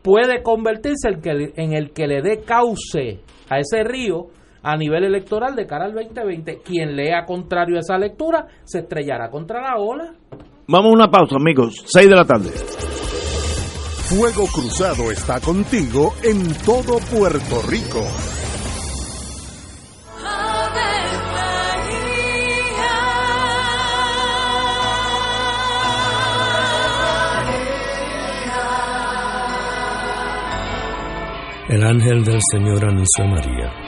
puede convertirse en, en el que le dé cauce a ese río a nivel electoral de cara al 2020. Quien lea contrario a esa lectura se estrellará contra la ola. Vamos a una pausa, amigos. 6 de la tarde. Fuego Cruzado está contigo en todo Puerto Rico. El ángel del Señor anunció a María.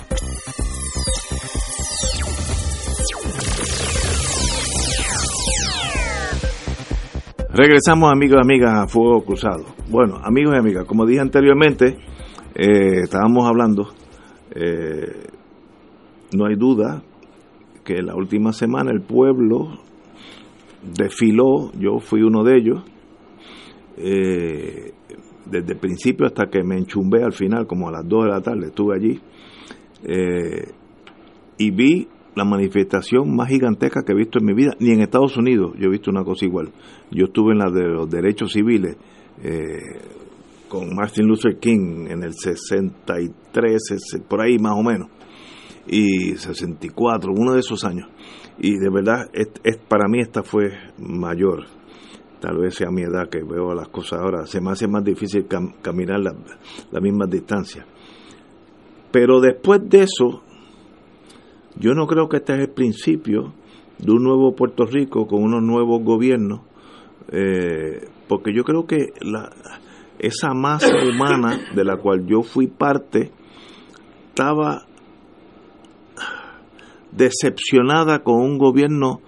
Regresamos amigos y amigas a Fuego Cruzado. Bueno, amigos y amigas, como dije anteriormente, eh, estábamos hablando, eh, no hay duda que la última semana el pueblo desfiló, yo fui uno de ellos, eh, desde el principio hasta que me enchumbé al final, como a las 2 de la tarde, estuve allí, y vi la manifestación más gigantesca que he visto en mi vida, ni en Estados Unidos yo he visto una cosa igual. Yo estuve en la de los derechos civiles eh, con Martin Luther King en el 63, ese- por ahí más o menos, y 64, uno de esos años. Y de verdad, es, para mí esta fue mayor. Tal vez sea mi edad que veo las cosas ahora, se me hace más difícil cam- caminar la, la misma distancia. Pero después de eso, yo no creo que este es el principio de un nuevo Puerto Rico con unos nuevos gobiernos, eh, porque yo creo que la, esa masa humana de la cual yo fui parte estaba decepcionada con un gobierno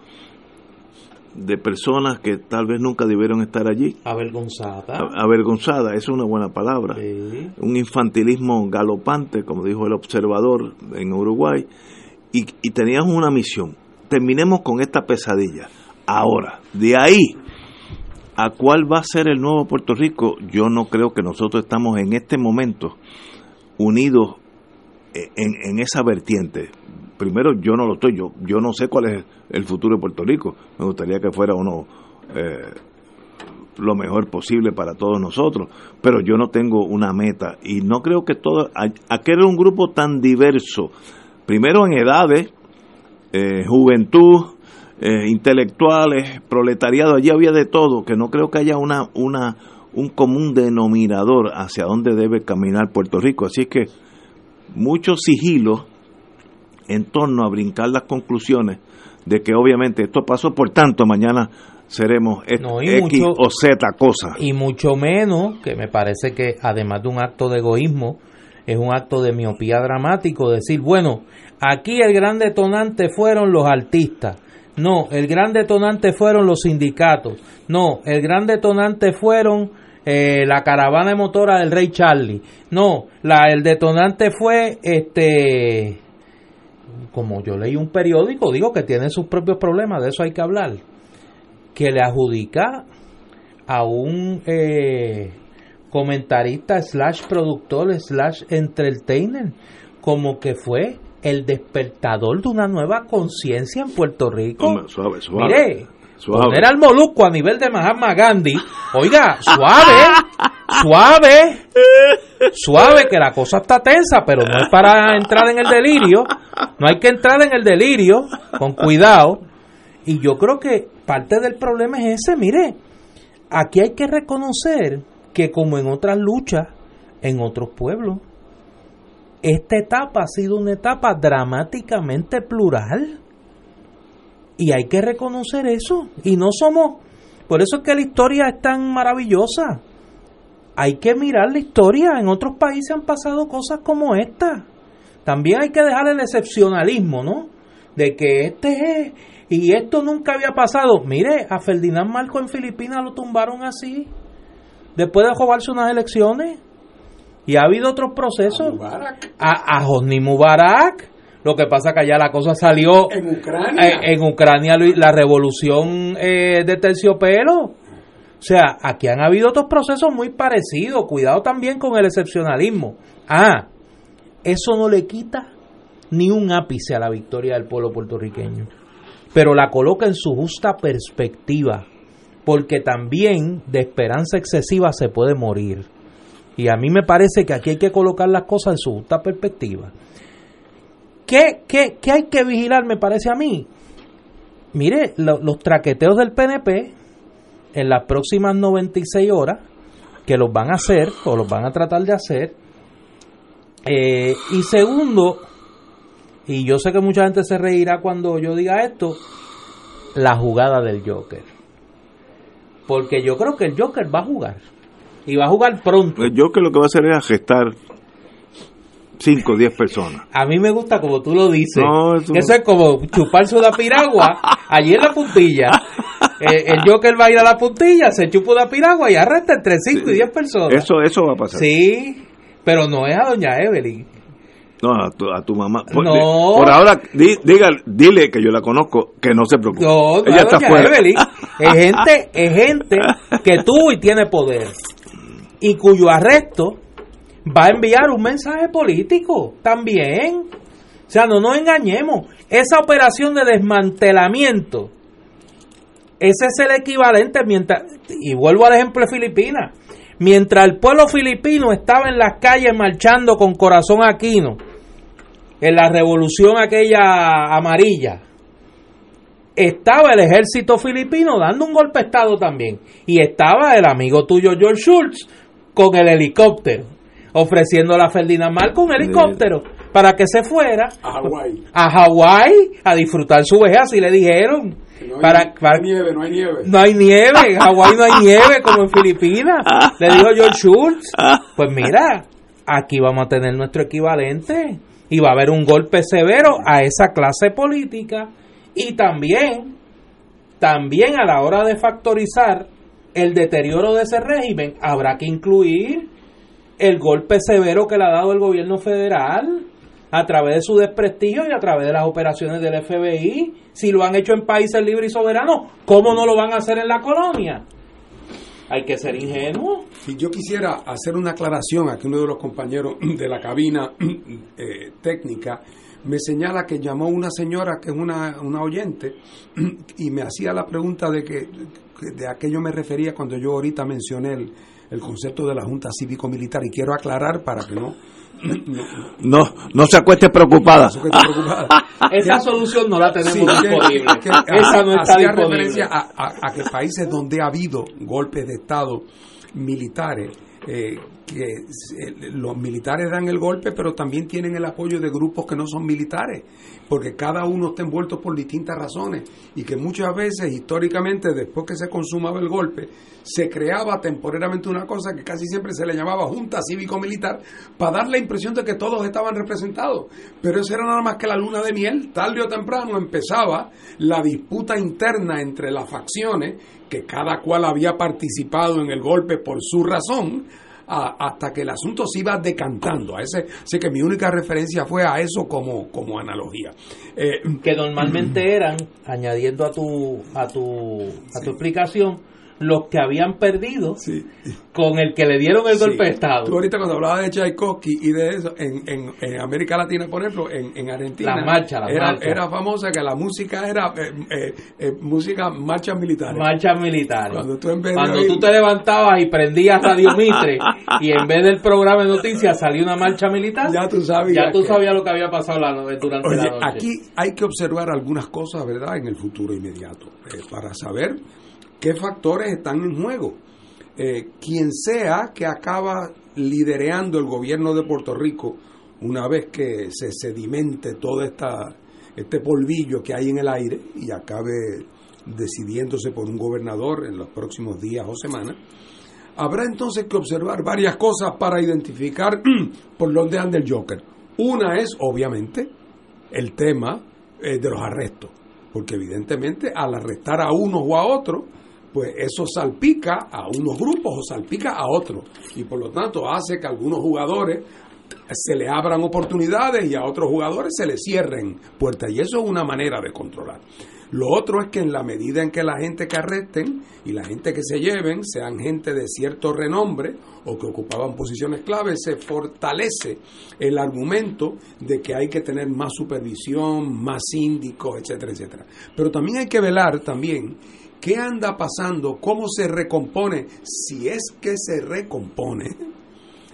de personas que tal vez nunca debieron estar allí. Avergonzada. A- Avergonzada, es una buena palabra. Sí. Un infantilismo galopante, como dijo el observador en Uruguay, y, y teníamos una misión. Terminemos con esta pesadilla. Ahora, de ahí a cuál va a ser el nuevo Puerto Rico, yo no creo que nosotros estamos en este momento unidos en, en esa vertiente. Primero, yo no lo estoy, yo, yo no sé cuál es el futuro de Puerto Rico. Me gustaría que fuera uno eh, lo mejor posible para todos nosotros, pero yo no tengo una meta y no creo que todo, aquel era un grupo tan diverso, primero en edades, eh, juventud, eh, intelectuales, proletariado, allí había de todo, que no creo que haya una, una, un común denominador hacia dónde debe caminar Puerto Rico, así que mucho sigilo en torno a brincar las conclusiones de que obviamente esto pasó, por tanto mañana seremos X No, y X mucho- o Z cosas. Y mucho menos, que me parece que además de un acto de egoísmo, es un acto de miopía dramático, decir, bueno, aquí el gran detonante fueron los artistas. No, el gran detonante fueron los sindicatos. No, el gran detonante fueron eh, la caravana de motora del Rey Charlie. No, la, el detonante fue este como yo leí un periódico, digo que tiene sus propios problemas, de eso hay que hablar, que le adjudica a un eh, comentarista slash productor slash entertainer como que fue el despertador de una nueva conciencia en Puerto Rico. Hombre, suave, suave. Mire, Suave. poner al molusco a nivel de Mahatma Gandhi, oiga, suave, suave, suave, que la cosa está tensa, pero no es para entrar en el delirio, no hay que entrar en el delirio, con cuidado, y yo creo que parte del problema es ese, mire, aquí hay que reconocer que como en otras luchas, en otros pueblos, esta etapa ha sido una etapa dramáticamente plural. Y hay que reconocer eso. Y no somos... Por eso es que la historia es tan maravillosa. Hay que mirar la historia. En otros países han pasado cosas como esta. También hay que dejar el excepcionalismo, ¿no? De que este es... Y esto nunca había pasado. Mire, a Ferdinand Marco en Filipinas lo tumbaron así. Después de robarse unas elecciones. Y ha habido otros procesos. A, a Hosni Mubarak. Lo que pasa que allá la cosa salió En Ucrania. eh, en Ucrania la revolución eh, de terciopelo. O sea, aquí han habido otros procesos muy parecidos. Cuidado también con el excepcionalismo. Ah, eso no le quita ni un ápice a la victoria del pueblo puertorriqueño. Pero la coloca en su justa perspectiva. Porque también de esperanza excesiva se puede morir. Y a mí me parece que aquí hay que colocar las cosas en su justa perspectiva. ¿Qué, qué, qué hay que vigilar, me parece a mí? Mire, lo- los traqueteos del PNP en las próximas 96 horas, que los van a hacer, o los van a tratar de hacer. Eh, y segundo, y yo sé que mucha gente se reirá cuando yo diga esto, la jugada del Joker. Porque yo creo que el Joker va a jugar. Y va a jugar pronto. Yo que lo que va a hacer es gestar 5 o 10 personas. A mí me gusta como tú lo dices. No, eso- eso... es como chuparse una piragua allí en la puntilla. Eh, el Joker va a ir a la puntilla, se chupa una piragua y arresta entre 5 y 10 personas. Eso, eso va a pasar. Sí, pero no es a doña Evelyn. No, a tu, a tu mamá. Por, No. por ahora, di- diga, dile que yo la conozco, que no se preocupe. No, Ella es está fuera. Evelyn. Es gente, es gente que tuvo y tiene poder. Y cuyo arresto va a enviar un mensaje político también. O sea, no nos engañemos. Esa operación de desmantelamiento, ese es el equivalente mientras, y vuelvo al ejemplo de Filipinas, mientras el pueblo filipino estaba en las calles marchando con corazón aquino, en la revolución aquella amarilla, estaba el ejército filipino dando un golpe de estado también. Y estaba el amigo tuyo George Schultz con el helicóptero, ofreciéndole a Ferdinand Marcos un helicóptero para que se fuera A Hawái. a Hawái a disfrutar su vejez, así le dijeron. No hay, para, no para- hay nieve, no hay nieve. no hay nieve, en Hawái no hay nieve como en Filipinas. Le dijo George Schultz. Pues mira, aquí vamos a tener nuestro equivalente y va a haber un golpe severo a esa clase política y también, también a la hora de factorizar el deterioro de ese régimen, habrá que incluir el golpe severo que le ha dado el gobierno federal a través de su desprestigio y a través de las operaciones del FBI. Si lo han hecho en países libres y soberanos, ¿cómo no lo van a hacer en la colonia? Hay que ser ingenuo. Si yo quisiera hacer una aclaración, aquí uno de los compañeros de la cabina eh, técnica me señala que llamó una señora que es una, una oyente y me hacía la pregunta de que de a qué yo me refería cuando yo ahorita mencioné el, el concepto de la Junta Cívico-Militar y quiero aclarar para que no, no, No, no se acueste preocupada. no que esté preocupada. Esa solución no la tenemos Sí, disponible. que- Esa no está hacía disponible. referencia a, a- a que países donde ha habido golpes de Estado militares, eh, que los militares dan el golpe, pero también tienen el apoyo de grupos que no son militares, porque cada uno está envuelto por distintas razones y que muchas veces, históricamente, después que se consumaba el golpe, se creaba temporariamente una cosa que casi siempre se le llamaba Junta Cívico-Militar para dar la impresión de que todos estaban representados. Pero eso era nada más que la luna de miel. Tarde o temprano empezaba la disputa interna entre las facciones, que cada cual había participado en el golpe por su razón, a- hasta que el asunto se iba decantando. A ese, así que mi única referencia fue a eso como, como analogía. Eh, que normalmente eran, añadiendo a tu, a tu, a tu explicación, los que habían perdido sí. con el que le dieron el Sí. golpe de Estado. Tú ahorita cuando hablabas de Tchaikovsky y de eso, en, en, en América Latina, por ejemplo, en, en Argentina, Las marchas, las era, marchas. era famosa que la música era eh, eh, eh, música marchas militares. Marchas militares. Cuando tú en vez de Cuando oír- tú te levantabas y prendías Radio Mitre y en vez del programa de noticias salía una marcha militar, ya tú sabías ya tú que- sabías lo que había pasado la durante Oye, la noche. aquí hay que observar algunas cosas, ¿verdad?, en el futuro inmediato, eh, para saber qué factores están en juego. Eh, quien sea que acaba lidereando el gobierno de Puerto Rico, una vez que se sedimente todo esta, este polvillo que hay en el aire y acabe decidiéndose por un gobernador en los próximos días o semanas, habrá entonces que observar varias cosas para identificar por dónde anda el Joker. Una es, obviamente, el tema eh, de los arrestos, porque evidentemente al arrestar a unos o a otros, pues eso salpica a unos grupos o salpica a otros, y por lo tanto hace que algunos jugadores se le abran oportunidades y a otros jugadores se le cierren puertas. Y eso es una manera de controlar. Lo otro es que en la medida en que la gente que arresten y la gente que se lleven sean gente de cierto renombre o que ocupaban posiciones claves, se fortalece el argumento de que hay que tener más supervisión, más síndicos, etcétera, etcétera. Pero también hay que velar también qué anda pasando, cómo se recompone, si es que se recompone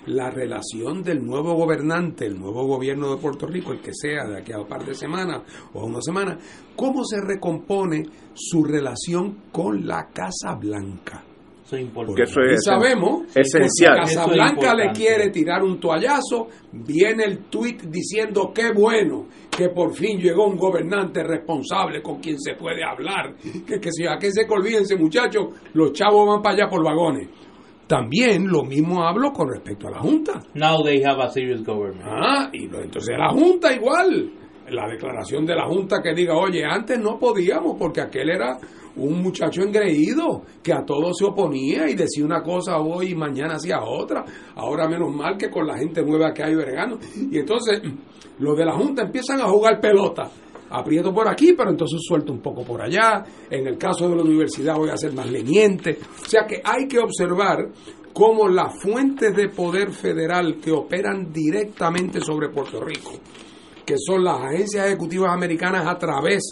la relación del nuevo gobernante, el nuevo gobierno de Puerto Rico, el que sea de aquí a un par de semanas o una semana, cómo se recompone su relación con la Casa Blanca. Eso es importante. Eso es y sabemos esencial. que Casa Eso es Blanca le quiere tirar un toallazo, viene el tuit diciendo qué bueno que por fin llegó un gobernante responsable con quien se puede hablar, que, que si a que se olvídense muchachos, los chavos van para allá por vagones. También lo mismo hablo con respecto a la Junta. Now they have a serious government. Ah, y lo- entonces la Junta igual. La declaración de la Junta que diga, oye, antes no podíamos porque aquel era un muchacho engreído que a todo se oponía y decía una cosa hoy y mañana hacía otra. Ahora menos mal que con la gente nueva que hay vergano. Y entonces los de la Junta empiezan a jugar pelota. Aprieto por aquí, pero entonces suelto un poco por allá. En el caso de la universidad voy a ser más leniente. O sea que hay que observar cómo las fuentes de poder federal que operan directamente sobre Puerto Rico, que son las agencias ejecutivas americanas a través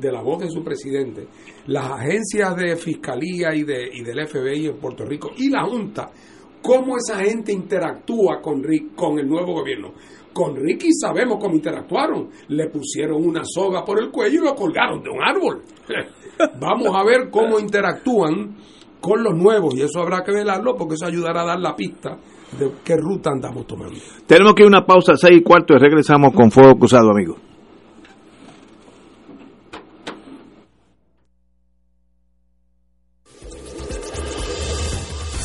la voz de su presidente, las agencias de fiscalía y, de, y del FBI en Puerto Rico y la Junta, cómo esa gente interactúa con, con el nuevo gobierno. Con Ricky sabemos cómo interactuaron. Le pusieron una soga por el cuello y lo colgaron de un árbol. Vamos a ver cómo interactúan con los nuevos y eso habrá que velarlo porque eso ayudará a dar la pista de qué ruta andamos tomando. Tenemos que ir a una pausa, seis y cuarto, y regresamos con Fuego Cruzado, amigos.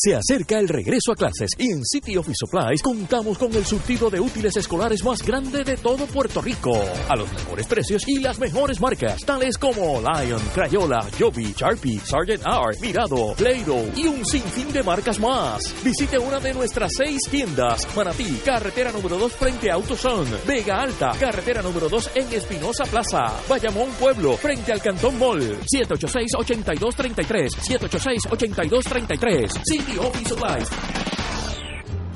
Se acerca el regreso a clases y en City Office Supplies contamos con el surtido de útiles escolares más grande de todo Puerto Rico. A los mejores precios y las mejores marcas, tales como Lion, Crayola, Joby, Sharpie, Sargent Art, Mirado, Play-Doh y un sinfín de marcas más. Visite una de nuestras seis tiendas. Manatí, carretera número 2 frente a AutoZone. Vega Alta, carretera número 2 en Espinosa Plaza. Bayamón Pueblo, frente al Cantón Mall. 786-8233. 786-8233.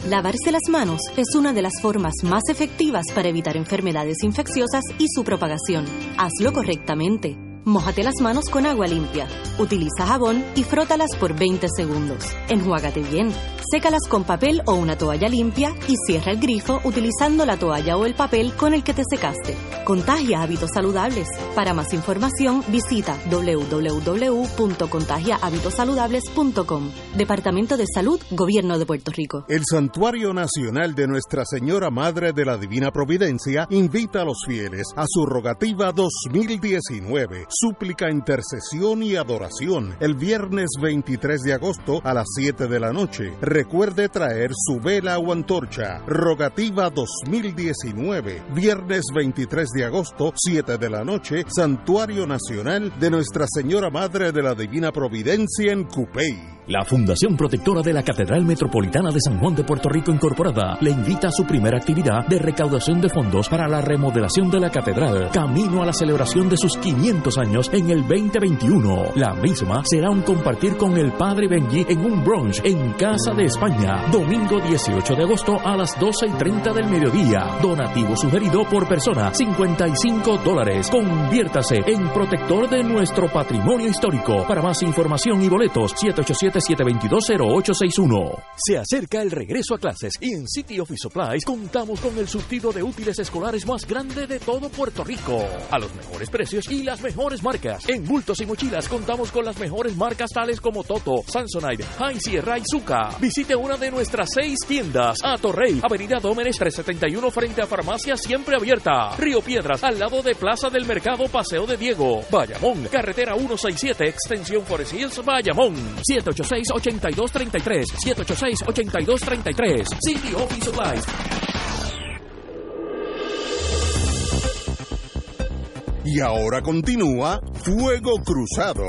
Lavarse las manos es una de las formas más efectivas para evitar enfermedades infecciosas y su propagación. Hazlo correctamente. Mójate las manos con agua limpia. Utiliza jabón y frótalas por 20 segundos. Enjuágate bien. Sécalas con papel o una toalla limpia y cierra el grifo utilizando la toalla o el papel con el que te secaste. Contagia hábitos saludables. Para más información visita www.contagiahabitosaludables.com. Departamento de Salud, Gobierno de Puerto Rico. El Santuario Nacional de Nuestra Señora Madre de la Divina Providencia invita a los fieles a su rogativa 2019, súplica, intercesión y adoración, el viernes 23 de agosto a las 7 de la noche. Recuerde traer su vela o antorcha. Rogativa 2019, viernes 23 de agosto, 7 de la noche, Santuario Nacional de Nuestra Señora Madre de la Divina Providencia en Cupey. La Fundación Protectora de la Catedral Metropolitana de San Juan de Puerto Rico Incorporada le invita a su primera actividad de recaudación de fondos para la remodelación de la catedral, camino a la celebración de sus 500 años en el 2021. La misma será un compartir con el Padre Benji en un brunch en Casa de España, domingo 18 de agosto a las 12 y 30 del mediodía. Donativo sugerido por persona, 55 dólares. Conviértase en protector de nuestro patrimonio histórico. Para más información y boletos, 787-722-0861. Se acerca el regreso a clases y en City Office Supplies contamos con el surtido de útiles escolares más grande de todo Puerto Rico. A los mejores precios y las mejores marcas. En bultos y mochilas contamos con las mejores marcas tales como Toto, Samsonite, High Sierra y Zuka. Visite una de nuestras seis tiendas. A Torrey, Avenida Dómenes 371 frente a Farmacia Siempre Abierta. Río Piedras, al lado de Plaza del Mercado Paseo de Diego. Bayamón, carretera 167, extensión Forest Hills, Bayamón. 786-8233. 786-8233. City Office Supplies. Y ahora continúa Fuego Cruzado.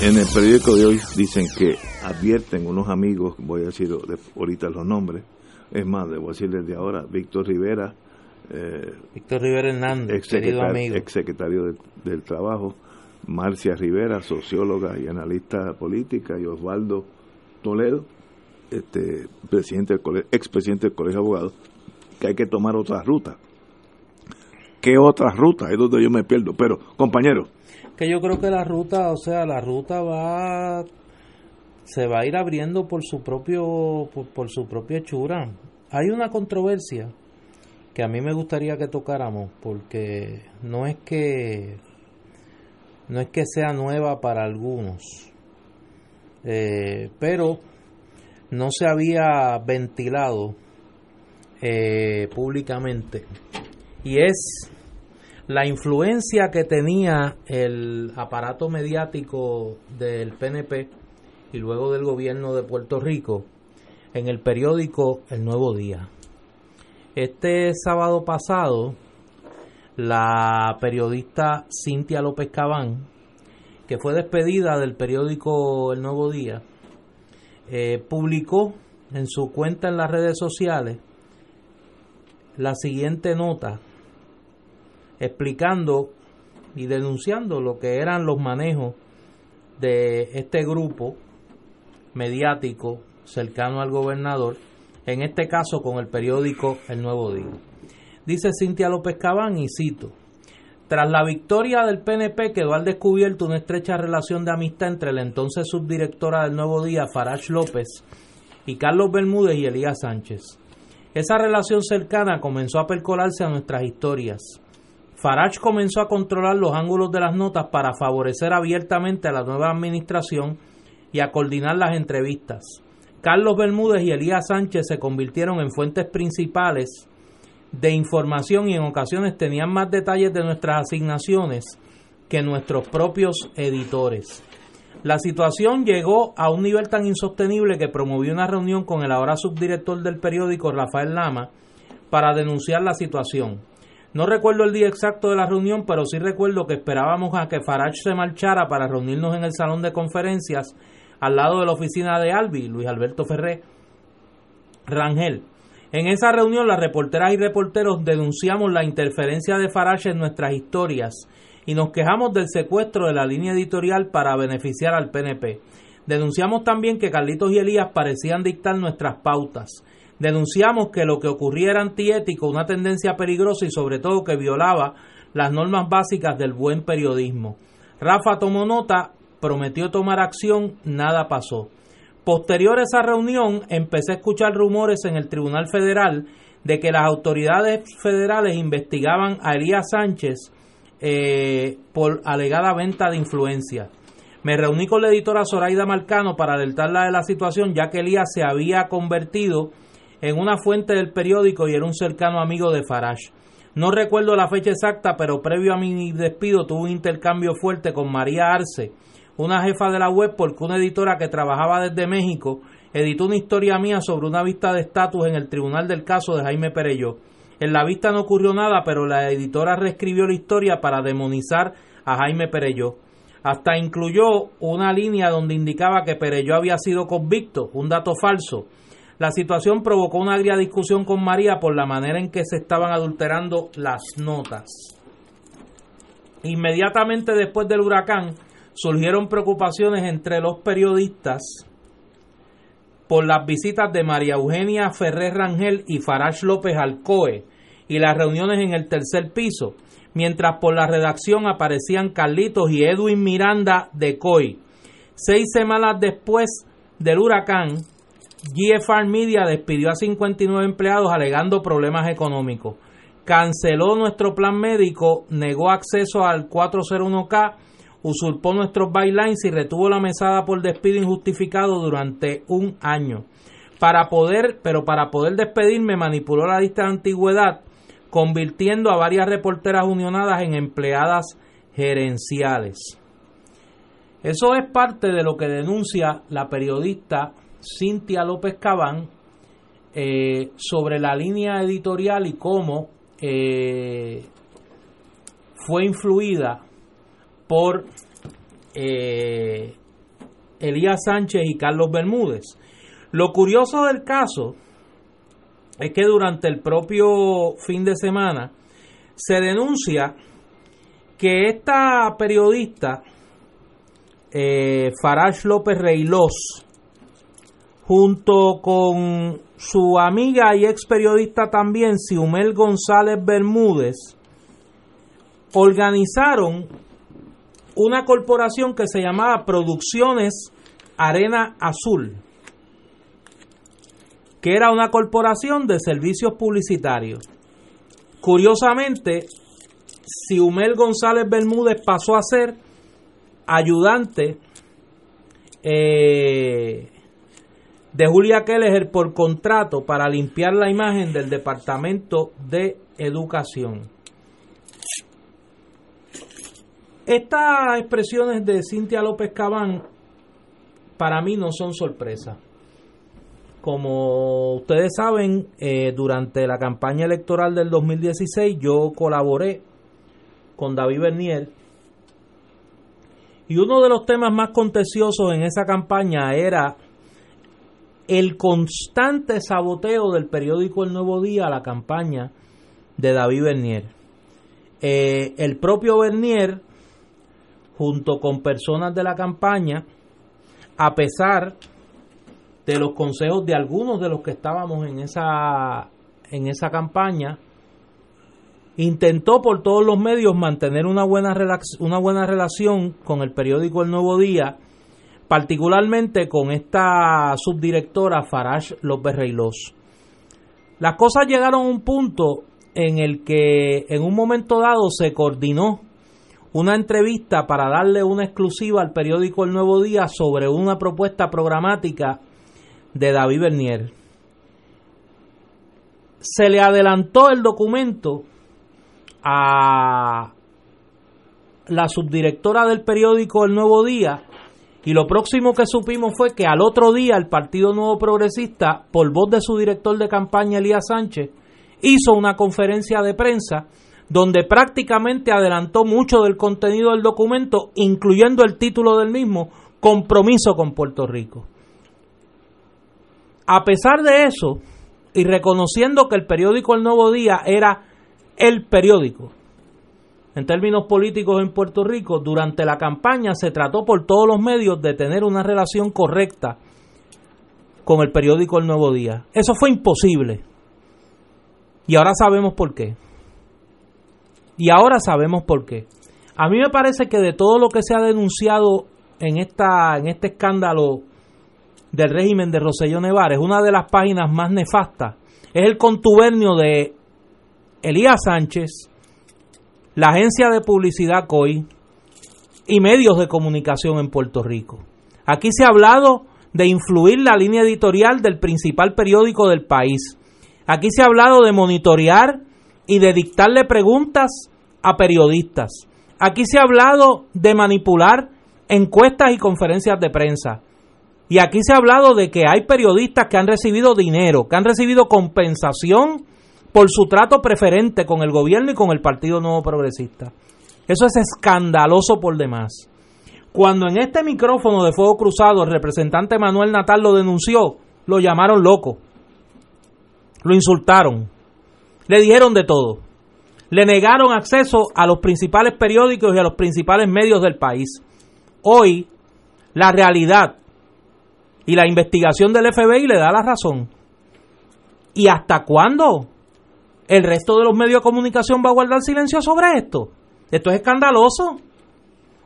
En el periódico de hoy dicen que advierten unos amigos, voy a decir ahorita los nombres, es más, debo decir desde ahora, Víctor Rivera, eh, Víctor Rivera Hernández, ex querido amigo. Ex secretario del Trabajo, Marcia Rivera, socióloga y analista política, y Osvaldo Toledo, este presidente del ex presidente del Colegio de Abogados, que hay que tomar otra ruta. ¿Qué otra ruta? Es donde yo me pierdo. Pero, compañero. Que yo creo que la ruta, o sea, la ruta va se va a ir abriendo por su propio por, su propia hechura. Hay una controversia que a mí me gustaría que tocáramos porque no es que no es que sea nueva para algunos, eh, pero no se había ventilado eh, públicamente y es la influencia que tenía el aparato mediático del PNP y luego del gobierno de Puerto Rico en el periódico El Nuevo Día. Este sábado pasado, la periodista Cintia López Cabán, que fue despedida del periódico El Nuevo Día, eh, publicó en su cuenta en las redes sociales la siguiente nota explicando y denunciando lo que eran los manejos de este grupo mediático cercano al gobernador, en este caso con el periódico El Nuevo Día. Dice Cintia López Cabán, y cito, tras la victoria del PNP quedó al descubierto una estrecha relación de amistad entre la entonces subdirectora del Nuevo Día, Farage López, y Carlos Bermúdez y Elías Sánchez. Esa relación cercana comenzó a percolarse a nuestras historias. Farage comenzó a controlar los ángulos de las notas para favorecer abiertamente a la nueva administración y a coordinar las entrevistas. Carlos Bermúdez y Elías Sánchez se convirtieron en fuentes principales de información y en ocasiones tenían más detalles de nuestras asignaciones que nuestros propios editores. La situación llegó a un nivel tan insostenible que promovió una reunión con el ahora subdirector del periódico Rafael Lama para denunciar la situación. No recuerdo el día exacto de la reunión, pero sí recuerdo que esperábamos a que Farage se marchara para reunirnos en el salón de conferencias al lado de la oficina de Albi, Luis Alberto Ferré Rangel. En esa reunión, las reporteras y reporteros denunciamos la interferencia de Farage en nuestras historias y nos quejamos del secuestro de la línea editorial para beneficiar al PNP. Denunciamos también que Carlitos y Elías parecían dictar nuestras pautas. Denunciamos que lo que ocurría era antiético, una tendencia peligrosa y sobre todo que violaba las normas básicas del buen periodismo. Rafa tomó nota prometió tomar acción, nada pasó. Posterior a esa reunión, empecé a escuchar rumores en el Tribunal Federal de que las autoridades federales investigaban a Elías Sánchez eh, por alegada venta de influencia. Me reuní con la editora Zoraida Marcano para alertarla de la situación, ya que Elías se había convertido en una fuente del periódico y era un cercano amigo de Farage. No recuerdo la fecha exacta, pero previo a mi despido tuve un intercambio fuerte con María Arce, una jefa de la web porque una editora que trabajaba desde México editó una historia mía sobre una vista de estatus en el tribunal del caso de Jaime Perello. En la vista no ocurrió nada, pero la editora reescribió la historia para demonizar a Jaime Perello. Hasta incluyó una línea donde indicaba que Perello había sido convicto, un dato falso. La situación provocó una agria discusión con María por la manera en que se estaban adulterando las notas. Inmediatamente después del huracán, surgieron preocupaciones entre los periodistas por las visitas de María Eugenia Ferrer Rangel y Farage López Alcoe y las reuniones en el tercer piso, mientras por la redacción aparecían Carlitos y Edwin Miranda de COI. Seis semanas después del huracán, GFR Media despidió a 59 empleados alegando problemas económicos. Canceló nuestro plan médico, negó acceso al 401k usurpó nuestros bylines y retuvo la mesada por despido injustificado durante un año. Para poder, pero para poder despedirme manipuló la lista de antigüedad, convirtiendo a varias reporteras unionadas en empleadas gerenciales. Eso es parte de lo que denuncia la periodista Cintia López Cabán eh, sobre la línea editorial y cómo eh, fue influida por eh, Elías Sánchez y Carlos Bermúdez. Lo curioso del caso es que durante el propio fin de semana se denuncia que esta periodista, eh, Farage López Reilós, junto con su amiga y ex periodista también, Siumel González Bermúdez, organizaron una corporación que se llamaba Producciones Arena Azul, que era una corporación de servicios publicitarios. Curiosamente, Siumel González Bermúdez pasó a ser ayudante eh, de Julia Keller por contrato para limpiar la imagen del Departamento de Educación. Estas expresiones de Cintia López Cabán para mí no son sorpresa. Como ustedes saben, eh, durante la campaña electoral del 2016 yo colaboré con David Bernier y uno de los temas más contenciosos en esa campaña era el constante saboteo del periódico El Nuevo Día a la campaña de David Bernier. Eh, el propio Bernier junto con personas de la campaña, a pesar de los consejos de algunos de los que estábamos en esa, en esa campaña, intentó por todos los medios mantener una buena, una buena relación con el periódico El Nuevo Día, particularmente con esta subdirectora Farage López Reilós. Las cosas llegaron a un punto en el que en un momento dado se coordinó una entrevista para darle una exclusiva al periódico El Nuevo Día sobre una propuesta programática de David Bernier. Se le adelantó el documento a la subdirectora del periódico El Nuevo Día y lo próximo que supimos fue que al otro día el Partido Nuevo Progresista, por voz de su director de campaña Elías Sánchez, hizo una conferencia de prensa donde prácticamente adelantó mucho del contenido del documento, incluyendo el título del mismo, Compromiso con Puerto Rico. A pesar de eso, y reconociendo que el periódico El Nuevo Día era el periódico, en términos políticos en Puerto Rico, durante la campaña se trató por todos los medios de tener una relación correcta con el periódico El Nuevo Día. Eso fue imposible. Y ahora sabemos por qué. Y ahora sabemos por qué. A mí me parece que de todo lo que se ha denunciado en, esta, en este escándalo del régimen de Roselló Nevares, una de las páginas más nefastas es el contubernio de Elías Sánchez, la agencia de publicidad COI y medios de comunicación en Puerto Rico. Aquí se ha hablado de influir la línea editorial del principal periódico del país. Aquí se ha hablado de monitorear y de dictarle preguntas a periodistas. Aquí se ha hablado de manipular encuestas y conferencias de prensa. Y aquí se ha hablado de que hay periodistas que han recibido dinero, que han recibido compensación por su trato preferente con el gobierno y con el Partido Nuevo Progresista. Eso es escandaloso por demás. Cuando en este micrófono de Fuego Cruzado el representante Manuel Natal lo denunció, lo llamaron loco, lo insultaron, le dijeron de todo. Le negaron acceso a los principales periódicos y a los principales medios del país. Hoy, la realidad y la investigación del FBI le da la razón. ¿Y hasta cuándo el resto de los medios de comunicación va a guardar silencio sobre esto? Esto es escandaloso.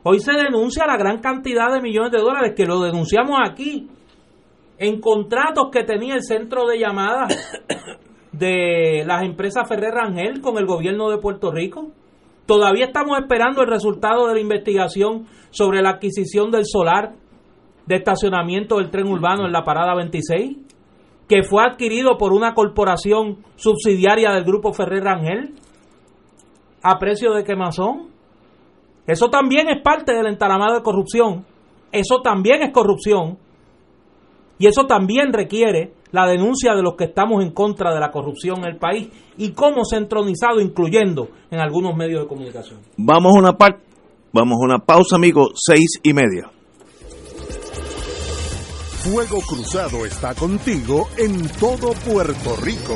Hoy se denuncia la gran cantidad de millones de dólares que lo denunciamos aquí en contratos que tenía el centro de llamadas de las empresas Ferrer Rangel con el gobierno de Puerto Rico. Todavía estamos esperando el resultado de la investigación sobre la adquisición del solar de estacionamiento del tren urbano en la parada 26, que fue adquirido por una corporación subsidiaria del grupo Ferrer Rangel a precio de quemazón. Eso también es parte del entalamado de corrupción. Eso también es corrupción. Y eso también requiere la denuncia de los que estamos en contra de la corrupción en el país y cómo se ha entronizado, incluyendo en algunos medios de comunicación. Vamos a una vamos a una pausa, amigos, seis y media. Fuego Cruzado está contigo en todo Puerto Rico.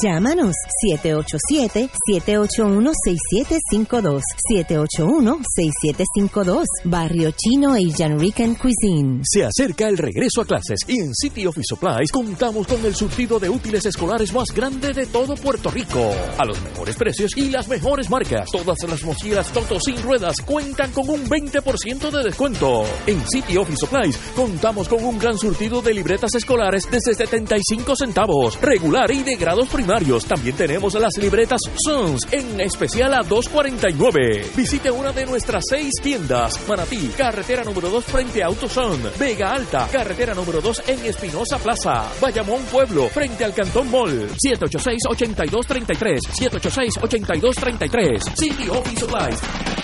Llámanos 787-781-6752. 781-6752. Barrio Chino Asian Rican Cuisine. Se acerca el regreso a clases y en City Office Supplies contamos con el surtido de útiles escolares más grande de todo Puerto Rico. A los mejores precios y las mejores marcas. Todas las mochilas Toto sin ruedas cuentan con un 20% de descuento. En City Office Supplies contamos con un gran surtido de libretas escolares desde 75 centavos, regular y de grados primarios. También tenemos las libretas Sons en especial a 2.49. Visite una de nuestras seis tiendas. Manatí, carretera número 2 frente a AutoZone. Vega Alta, carretera número 2 en Espinosa Plaza. Bayamón Pueblo, frente al Cantón Mall. 786-8233. 786-8233. City Office Supplies.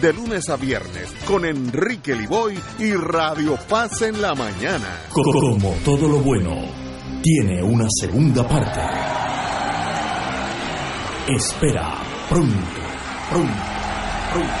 de lunes a viernes con Enrique Liboy y Radio Paz en la mañana. Como todo lo bueno, tiene una segunda parte. Espera pronto, pronto, pronto.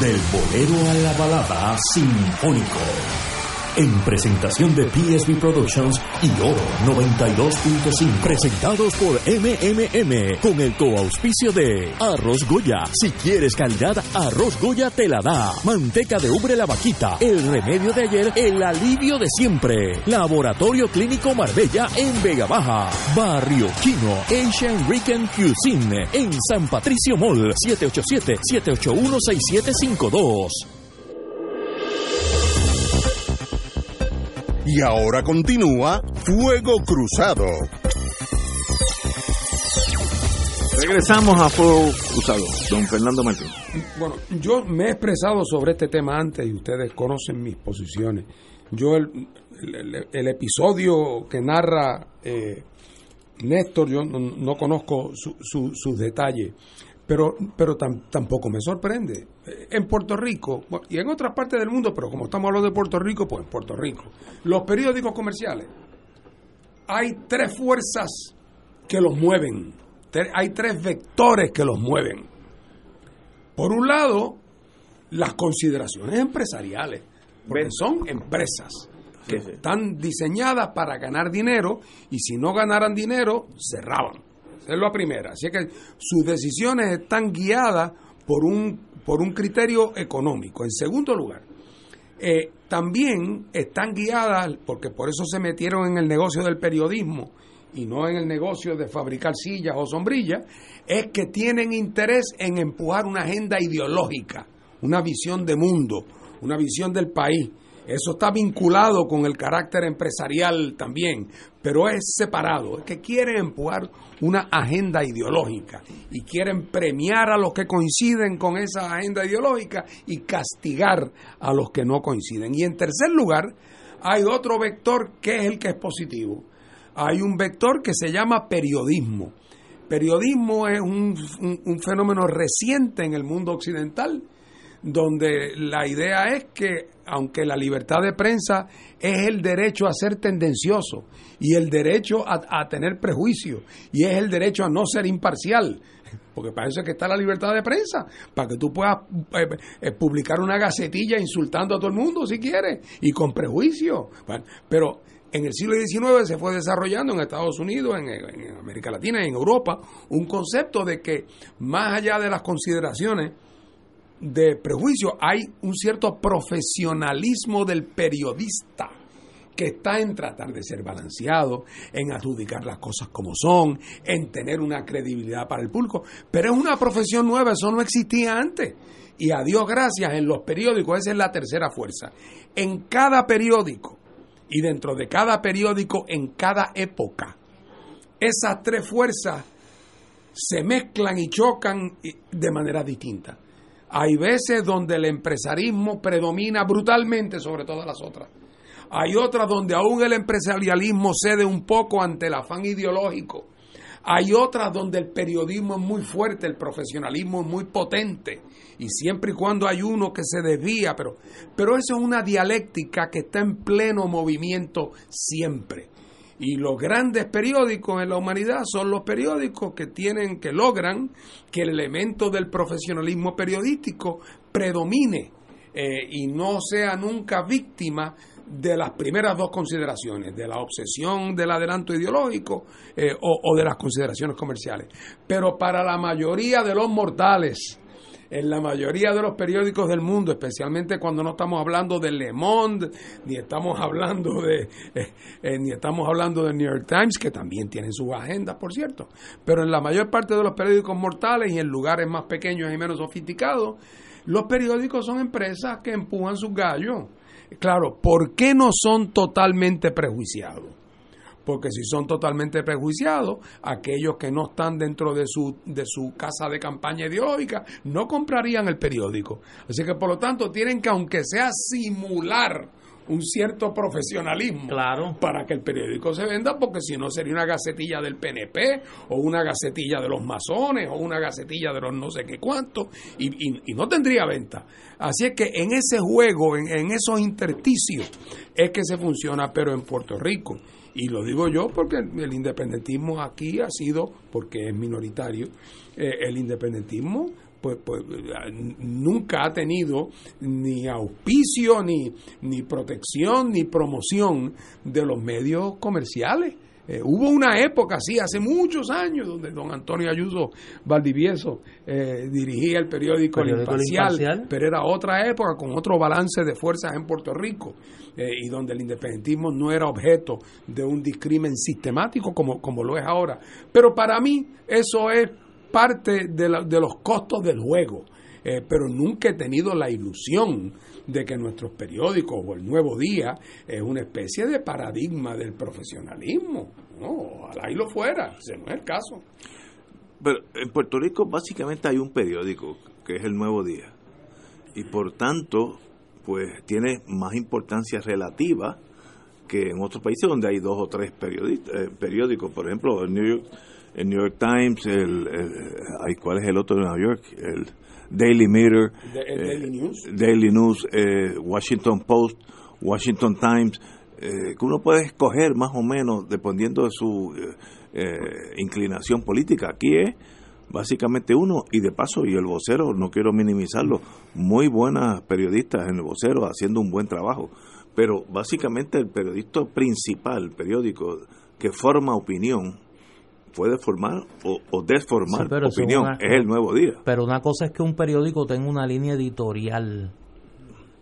Del bolero a la balada sinfónico. En presentación de PSB Productions y Oro 92.5. Presentados por MMM con el coauspicio de Arroz Goya. Si quieres calidad, Arroz Goya te la da. Manteca de ubre la vaquita. El remedio de ayer, el alivio de siempre. Laboratorio Clínico Marbella en Vega Baja. Barrio Chino Asian Rican Cuisine en San Patricio Mall 787-781-6752. Y ahora continúa Fuego Cruzado. Regresamos a Fuego Cruzado, don Fernando Martín. Bueno, yo me he expresado sobre este tema antes y ustedes conocen mis posiciones. Yo el, el- el episodio que narra eh, Néstor, yo no, no conozco su- su- sus detalles, pero, pero tam- tampoco me sorprende. Eh, En Puerto Rico y en otras partes del mundo, pero como estamos hablando de Puerto Rico, pues en Puerto Rico, los periódicos comerciales, hay tres fuerzas que los mueven, hay tres vectores que los mueven. Por un lado, las consideraciones empresariales, porque son empresas que están diseñadas para ganar dinero y si no ganaran dinero, cerraban. Es la primera. Así que sus decisiones están guiadas por un, por un criterio económico. En segundo lugar, eh, también están guiadas, porque por eso se metieron en el negocio del periodismo y no en el negocio de fabricar sillas o sombrillas, es que tienen interés en empujar una agenda ideológica, una visión de mundo, una visión del país. Eso está vinculado con el carácter empresarial también, pero es separado. Es que quieren empujar una agenda ideológica y quieren premiar a los que coinciden con esa agenda ideológica y castigar a los que no coinciden. Y en tercer lugar, hay otro vector que es el que es positivo. Hay un vector que se llama periodismo. Periodismo es un, un- fenómeno reciente en el mundo occidental donde la idea es que, aunque la libertad de prensa es el derecho a ser tendencioso y el derecho a, tener prejuicio y es el derecho a no ser imparcial, porque para eso es que está la libertad de prensa, para que tú puedas eh, eh, publicar una gacetilla insultando a todo el mundo si quieres y con prejuicio. pero en el siglo XIX se fue desarrollando en Estados Unidos, en, en América Latina en Europa un concepto de que más allá de las consideraciones de prejuicio, hay un cierto profesionalismo del periodista que está en tratar de ser balanceado, en adjudicar las cosas como son, en tener una credibilidad para el público. Pero es una profesión nueva, eso no existía antes. Y a Dios gracias, en los periódicos, esa es la tercera fuerza. En cada periódico y dentro de cada periódico, en cada época, esas tres fuerzas se mezclan y chocan de manera distinta. Hay veces donde el empresarismo predomina brutalmente sobre todas las otras. Hay otras donde aún el empresarialismo cede un poco ante el afán ideológico. Hay otras donde el periodismo es muy fuerte, el profesionalismo es muy potente. Y siempre y cuando hay uno que se desvía, pero, pero eso es una dialéctica que está en pleno movimiento siempre. Y los grandes periódicos en la humanidad son los periódicos que tienen, que logran que el elemento del profesionalismo periodístico predomine eh, y no sea nunca víctima de las primeras dos consideraciones, de la obsesión del adelanto ideológico eh, o, o de las consideraciones comerciales. Pero para la mayoría de los mortales, en la mayoría de los periódicos del mundo, especialmente cuando no estamos hablando de Le Monde, ni estamos hablando de eh, eh, ni estamos hablando de New York Times, que también tienen sus agendas, por cierto, pero en la mayor parte de los periódicos mortales y en lugares más pequeños y menos sofisticados, los periódicos son empresas que empujan sus gallos. Claro, ¿por qué no son totalmente prejuiciados? Porque si son totalmente prejuiciados, aquellos que no están dentro de su, de su casa de campaña ideológica no comprarían el periódico. Así que por lo tanto tienen que, aunque sea simular un cierto profesionalismo para que el periódico se venda, porque si no sería una gacetilla del PNP o una gacetilla de los masones o una gacetilla de los no sé qué cuántos y, no tendría venta. Así es que en ese juego, en, en esos intersticios, es que se funciona, pero en Puerto Rico y lo digo yo porque el independentismo aquí ha sido, porque es minoritario, eh, el independentismo pues, pues nunca ha tenido ni auspicio, ni, ni protección, ni promoción de los medios comerciales. Eh, hubo una época, sí, hace muchos años, donde don Antonio Ayuso Valdivieso eh, dirigía el periódico, el, Imparcial, pero era otra época con otro balance de fuerzas en Puerto Rico eh, y donde el independentismo no era objeto de un discrimen sistemático como, como lo es ahora. Pero para mí eso es parte de, de los costos del juego. pero nunca he tenido la ilusión de que nuestros periódicos o el Nuevo Día es una especie de paradigma del profesionalismo. No, ojalá y lo fuera, ese no es el caso. Pero en Puerto Rico básicamente hay un periódico que es el Nuevo Día y por tanto pues tiene más importancia relativa que en otros países donde hay dos o tres eh, periódicos, por ejemplo, el New York, el New York Times, el, ¿cuál es el otro de Nueva York? El Daily Mirror, Daily eh, News, eh, Washington Post, Washington Times, eh, que uno puede escoger más o menos dependiendo de su inclinación política. Aquí es básicamente uno, y de paso, y el vocero, no quiero minimizarlo, muy buenas periodistas en el vocero haciendo un buen trabajo, pero básicamente el periodista principal, el periódico que forma opinión, puede formar o, desformar opinión. es el nuevo día. Pero una cosa es que un periódico tenga una línea editorial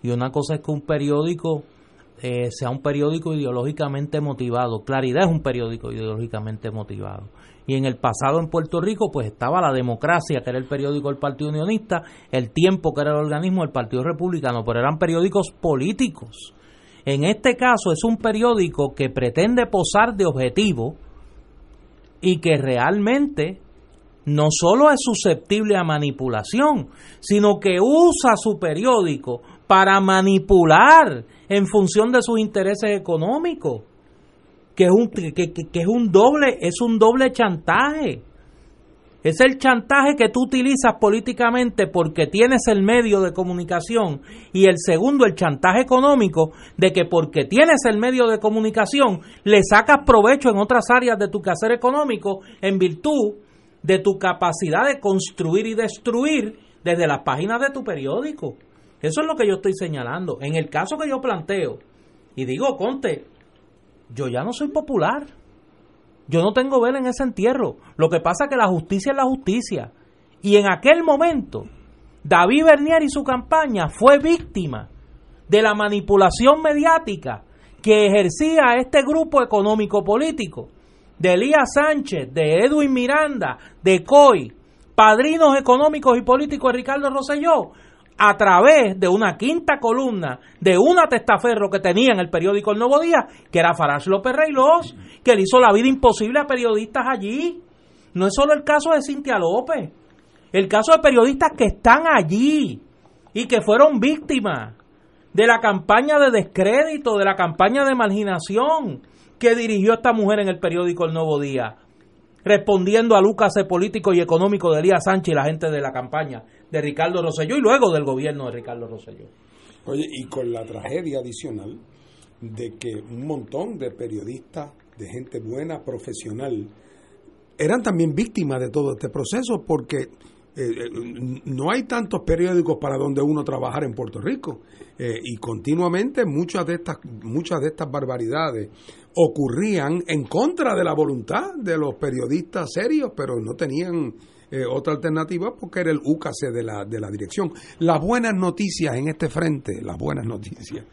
y una cosa es que un periódico eh, sea un periódico ideológicamente motivado. Claridad es un periódico ideológicamente motivado. Y en el pasado en Puerto Rico pues estaba la democracia, que era el periódico del Partido Unionista, el tiempo, que era el organismo del Partido Republicano, pero eran periódicos políticos. En este caso es un periódico que pretende posar de objetivo, y que realmente no solo es susceptible a manipulación, sino que usa su periódico para manipular en función de sus intereses económicos, que es un, que, es un doble, es un doble chantaje. Es el chantaje que tú utilizas políticamente porque tienes el medio de comunicación. Y el segundo, el chantaje económico de que porque tienes el medio de comunicación le sacas provecho en otras áreas de tu quehacer económico en virtud de tu capacidad de construir y destruir desde las páginas de tu periódico. Eso es lo que yo estoy señalando. En el caso que yo planteo, y digo, Conte, yo ya no soy popular. Yo no tengo vela en ese entierro. Lo que pasa es que la justicia es la justicia. Y en aquel momento, David Bernier y su campaña fue víctima de la manipulación mediática que ejercía este grupo económico político de Elías Sánchez, de Edwin Miranda, de COI, padrinos económicos y políticos de Ricardo Rosselló, a través de una quinta columna de una testaferro que tenía en el periódico El Nuevo Día, que era Farash López Reylos, que le hizo la vida imposible a periodistas allí. No es solo el caso de Cintia López, el caso de periodistas que están allí y que fueron víctimas de la campaña de descrédito, de la campaña de marginación que dirigió esta mujer en el periódico El Nuevo Día, respondiendo a Lucas político y económico de Elías Sánchez y la gente de la campaña de Ricardo Rosselló y luego del gobierno de Ricardo Rosselló. Oye, y con la tragedia adicional de que un montón de periodistas, de gente buena, profesional, eran también víctimas de todo este proceso porque eh, no hay tantos periódicos para donde uno trabajar en Puerto Rico eh, y continuamente muchas de estas muchas de estas barbaridades ocurrían en contra de la voluntad de los periodistas serios pero no tenían eh, otra alternativa porque era el úcase de la, de la dirección. Las buenas noticias en este frente, las buenas noticias,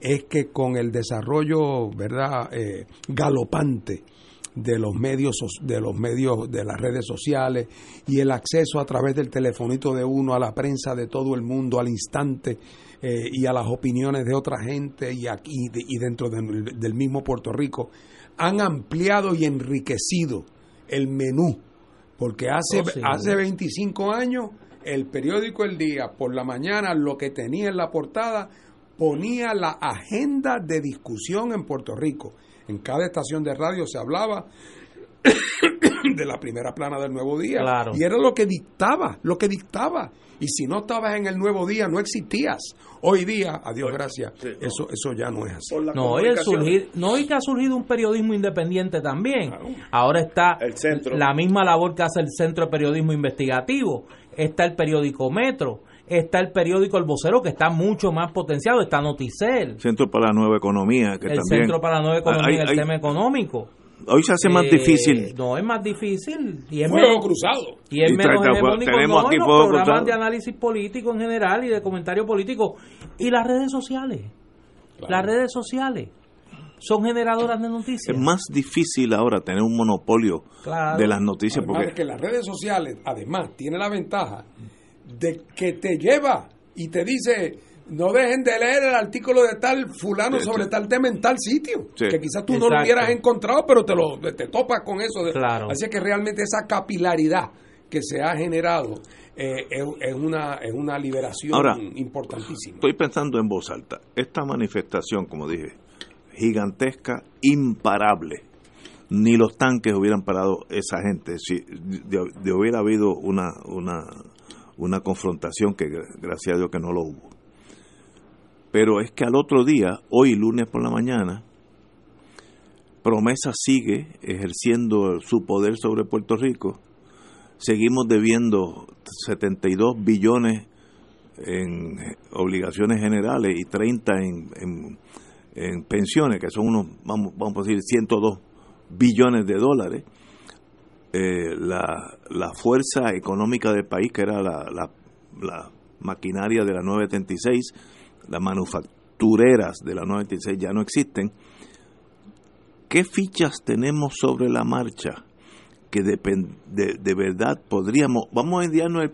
es que con el desarrollo, ¿verdad?, eh, galopante de los medios de los medios de las redes sociales y el acceso a través del telefonito de uno a la prensa de todo el mundo al instante eh, y a las opiniones de otra gente y aquí y dentro del mismo Puerto Rico han ampliado y enriquecido el menú porque hace, oh, hace 25 años el periódico El Día, por la mañana, lo que tenía en la portada, ponía la agenda de discusión en Puerto Rico. En cada estación de radio se hablaba de la primera plana del Nuevo Día. Y era lo que dictaba, lo que dictaba. Y si no estabas en el Nuevo Día, no existías. Hoy día, a Dios gracias, eso, eso ya no es así. No, y, surgir, no, y que ha surgido un periodismo independiente también. Ahora está la misma labor que hace el Centro de Periodismo Investigativo. Está el periódico Metro está el periódico El Vocero, que está mucho más potenciado, está Noticel. Centro para la Nueva Economía, que el Centro para la Nueva Economía, el tema económico. Hoy se hace más eh, difícil. No, es más difícil. Y es menos, cruzado. Y es menos hegemónico. Tenemos aquí los programas de análisis político en general y de comentario político. Y las redes sociales. Las redes sociales son generadoras de noticias. Es más difícil ahora tener un monopolio de las noticias. porque que las redes sociales, además, tiene la ventaja de que te lleva y te dice no dejen de leer el artículo de tal fulano sobre tal tema en tal sitio, que quizás tú no lo hubieras encontrado, pero te lo te topas con eso. Así que realmente esa capilaridad que se ha generado eh, es, una, es una liberación importantísima. Estoy pensando en voz alta. Esta manifestación, como dije, gigantesca, imparable. Ni los tanques hubieran parado esa gente si de, hubiera habido una, una, una confrontación que gracias a Dios que no lo hubo. Pero es que al otro día, hoy lunes por la mañana, Promesa sigue ejerciendo su poder sobre Puerto Rico. Seguimos debiendo 72 billones en obligaciones generales y 30 en, en, pensiones, que son unos, vamos, vamos a decir, 102 billones de dólares. Eh, la, la, fuerza económica del país, que era la, la, la maquinaria de la 976, las manufactureras de la 96 ya no existen, ¿qué fichas tenemos sobre la marcha que de, de verdad podríamos, vamos a enviarnos,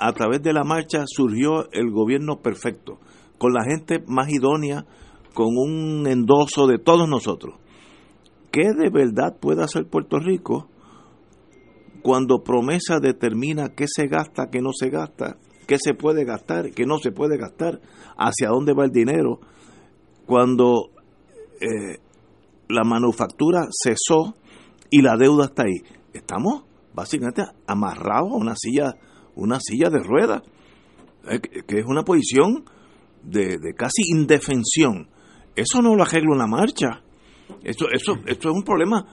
a través de la marcha surgió el gobierno perfecto, con la gente más idónea, con un endoso de todos nosotros. ¿Qué de verdad puede hacer Puerto Rico cuando promesa determina qué se gasta, qué no se gasta, qué se puede gastar, qué no se puede gastar, hacia dónde va el dinero, cuando eh, la manufactura cesó y la deuda está ahí. Estamos básicamente amarrado a una silla, una silla de ruedas, eh, que es una posición de, casi indefensión. Eso no lo arregla una marcha. Eso, eso, esto es un problema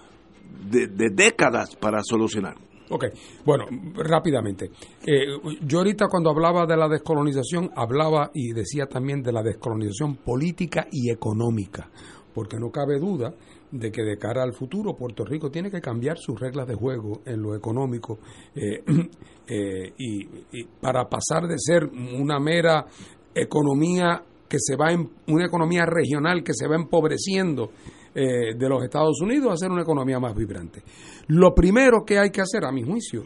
de, de décadas para solucionar. Ok, bueno, rápidamente. Eh, yo ahorita cuando hablaba de la descolonización, hablaba y decía también de la descolonización política y económica, porque no cabe duda de que de cara al futuro Puerto Rico tiene que cambiar sus reglas de juego en lo económico eh, eh, y, para pasar de ser una mera economía que se va en una economía regional que se va empobreciendo eh, de los Estados Unidos a ser una economía más vibrante. Lo primero que hay que hacer, a mi juicio,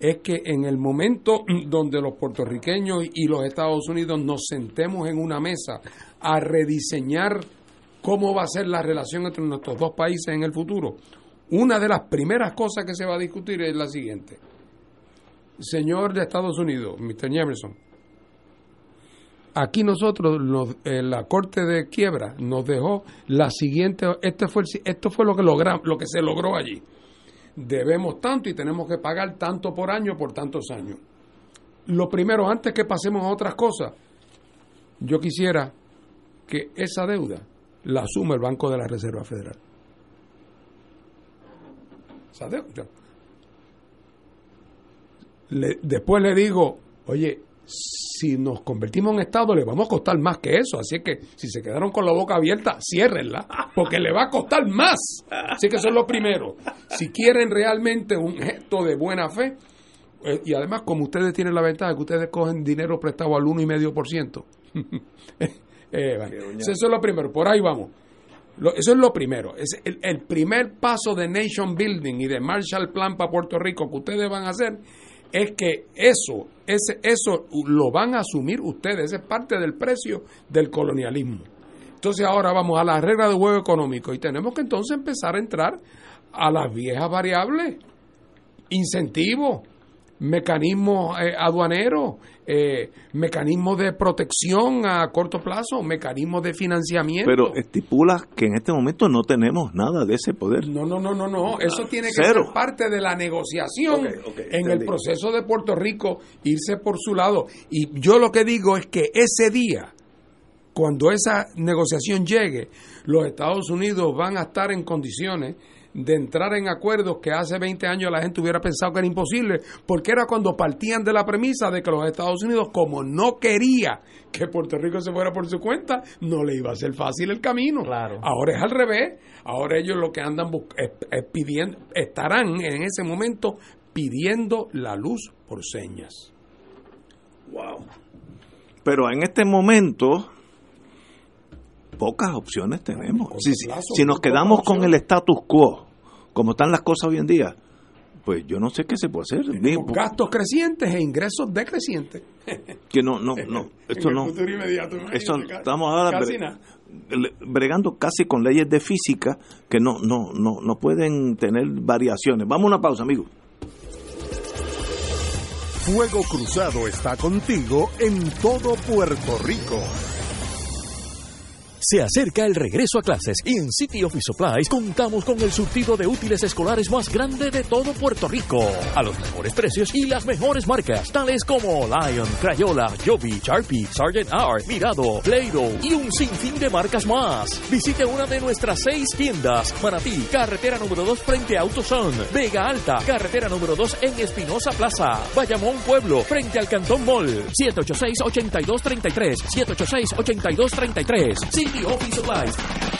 es que en el momento donde los puertorriqueños y los Estados Unidos nos sentemos en una mesa a rediseñar cómo va a ser la relación entre nuestros dos países en el futuro, una de las primeras cosas que se va a discutir es la siguiente. Señor de Estados Unidos, Mr. Jamerson, aquí nosotros, en la Corte de Quiebra, nos dejó la siguiente, este fue esto fue lo que, lo que se logró allí. Debemos tanto y tenemos que pagar tanto por año por tantos años. Lo primero, antes que pasemos a otras cosas, yo quisiera que esa deuda la asume el Banco de la Reserva Federal. Esa deuda. después le digo, oye, si nos convertimos en Estado le vamos a costar más que eso. Así que si se quedaron con la boca abierta, ciérrenla, porque le va a costar más. Así que eso es lo primero. Si quieren realmente un gesto de buena fe, eh, y además como ustedes tienen la ventaja que ustedes cogen dinero prestado al 1,5%, eh, eso es lo primero, por ahí vamos. eso es lo primero. Es el, el primer paso de nation building y de Marshall Plan para Puerto Rico que ustedes van a hacer es que eso, ese, eso lo van a asumir ustedes, es parte del precio del colonialismo. Entonces ahora vamos a la regla de juego económico y tenemos que entonces empezar a entrar a las viejas variables, incentivos, mecanismos eh, aduaneros, eh, mecanismos de protección a corto plazo, mecanismos de financiamiento. Pero estipula que en este momento no tenemos nada de ese poder. No, no, no, no, no. Eso tiene que ser parte de la negociación en el proceso de Puerto Rico, irse por su lado. Y yo lo que digo es que ese día, cuando esa negociación llegue, los Estados Unidos van a estar en condiciones de entrar en acuerdos que hace 20 años la gente hubiera pensado que era imposible, porque era cuando partían de la premisa de que los Estados Unidos, como no quería que Puerto Rico se fuera por su cuenta, no le iba a ser fácil el camino. Claro. Ahora es al revés. Ahora ellos lo que andan pidiendo, estarán en ese momento pidiendo la luz por señas. Wow. Pero en este momento pocas opciones tenemos. Si, nos quedamos con el status quo, como están las cosas hoy en día, pues yo no sé qué se puede hacer. gastos crecientes e ingresos decrecientes. Que no, no, no, esto no. Eso, estamos ahora bregando casi con leyes de física que no, no, no, no pueden tener variaciones. Vamos a una pausa, amigo. Fuego Cruzado está contigo en todo Puerto Rico. Se acerca el regreso a clases y en City Office Supplies contamos con el surtido de útiles escolares más grande de todo Puerto Rico. A los mejores precios y las mejores marcas, tales como Lion, Crayola, Joby, Sharpie, Sargent Art, Mirado, Play-Doh y un sinfín de marcas más. Visite una de nuestras seis tiendas. Manatí, carretera número 2 frente a AutoZone. Vega Alta, carretera número 2 en Espinosa Plaza. Bayamón Pueblo, frente al Cantón Mall. 786-8233. 786-8233. GP Home Supplies.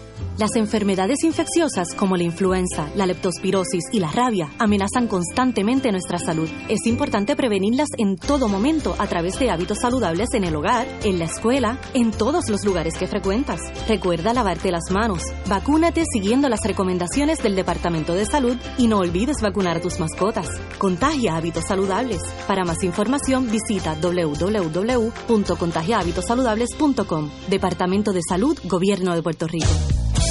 Las enfermedades infecciosas como la influenza, la leptospirosis y la rabia amenazan constantemente nuestra salud. Es importante prevenirlas en todo momento a través de hábitos saludables en el hogar, en la escuela, en todos los lugares que frecuentas. Recuerda lavarte las manos, vacúnate siguiendo las recomendaciones del Departamento de Salud y no olvides vacunar a tus mascotas. Contagia hábitos saludables. Para más información visita www.contagiahabitosaludables.com. Departamento de Salud, Gobierno de Puerto Rico.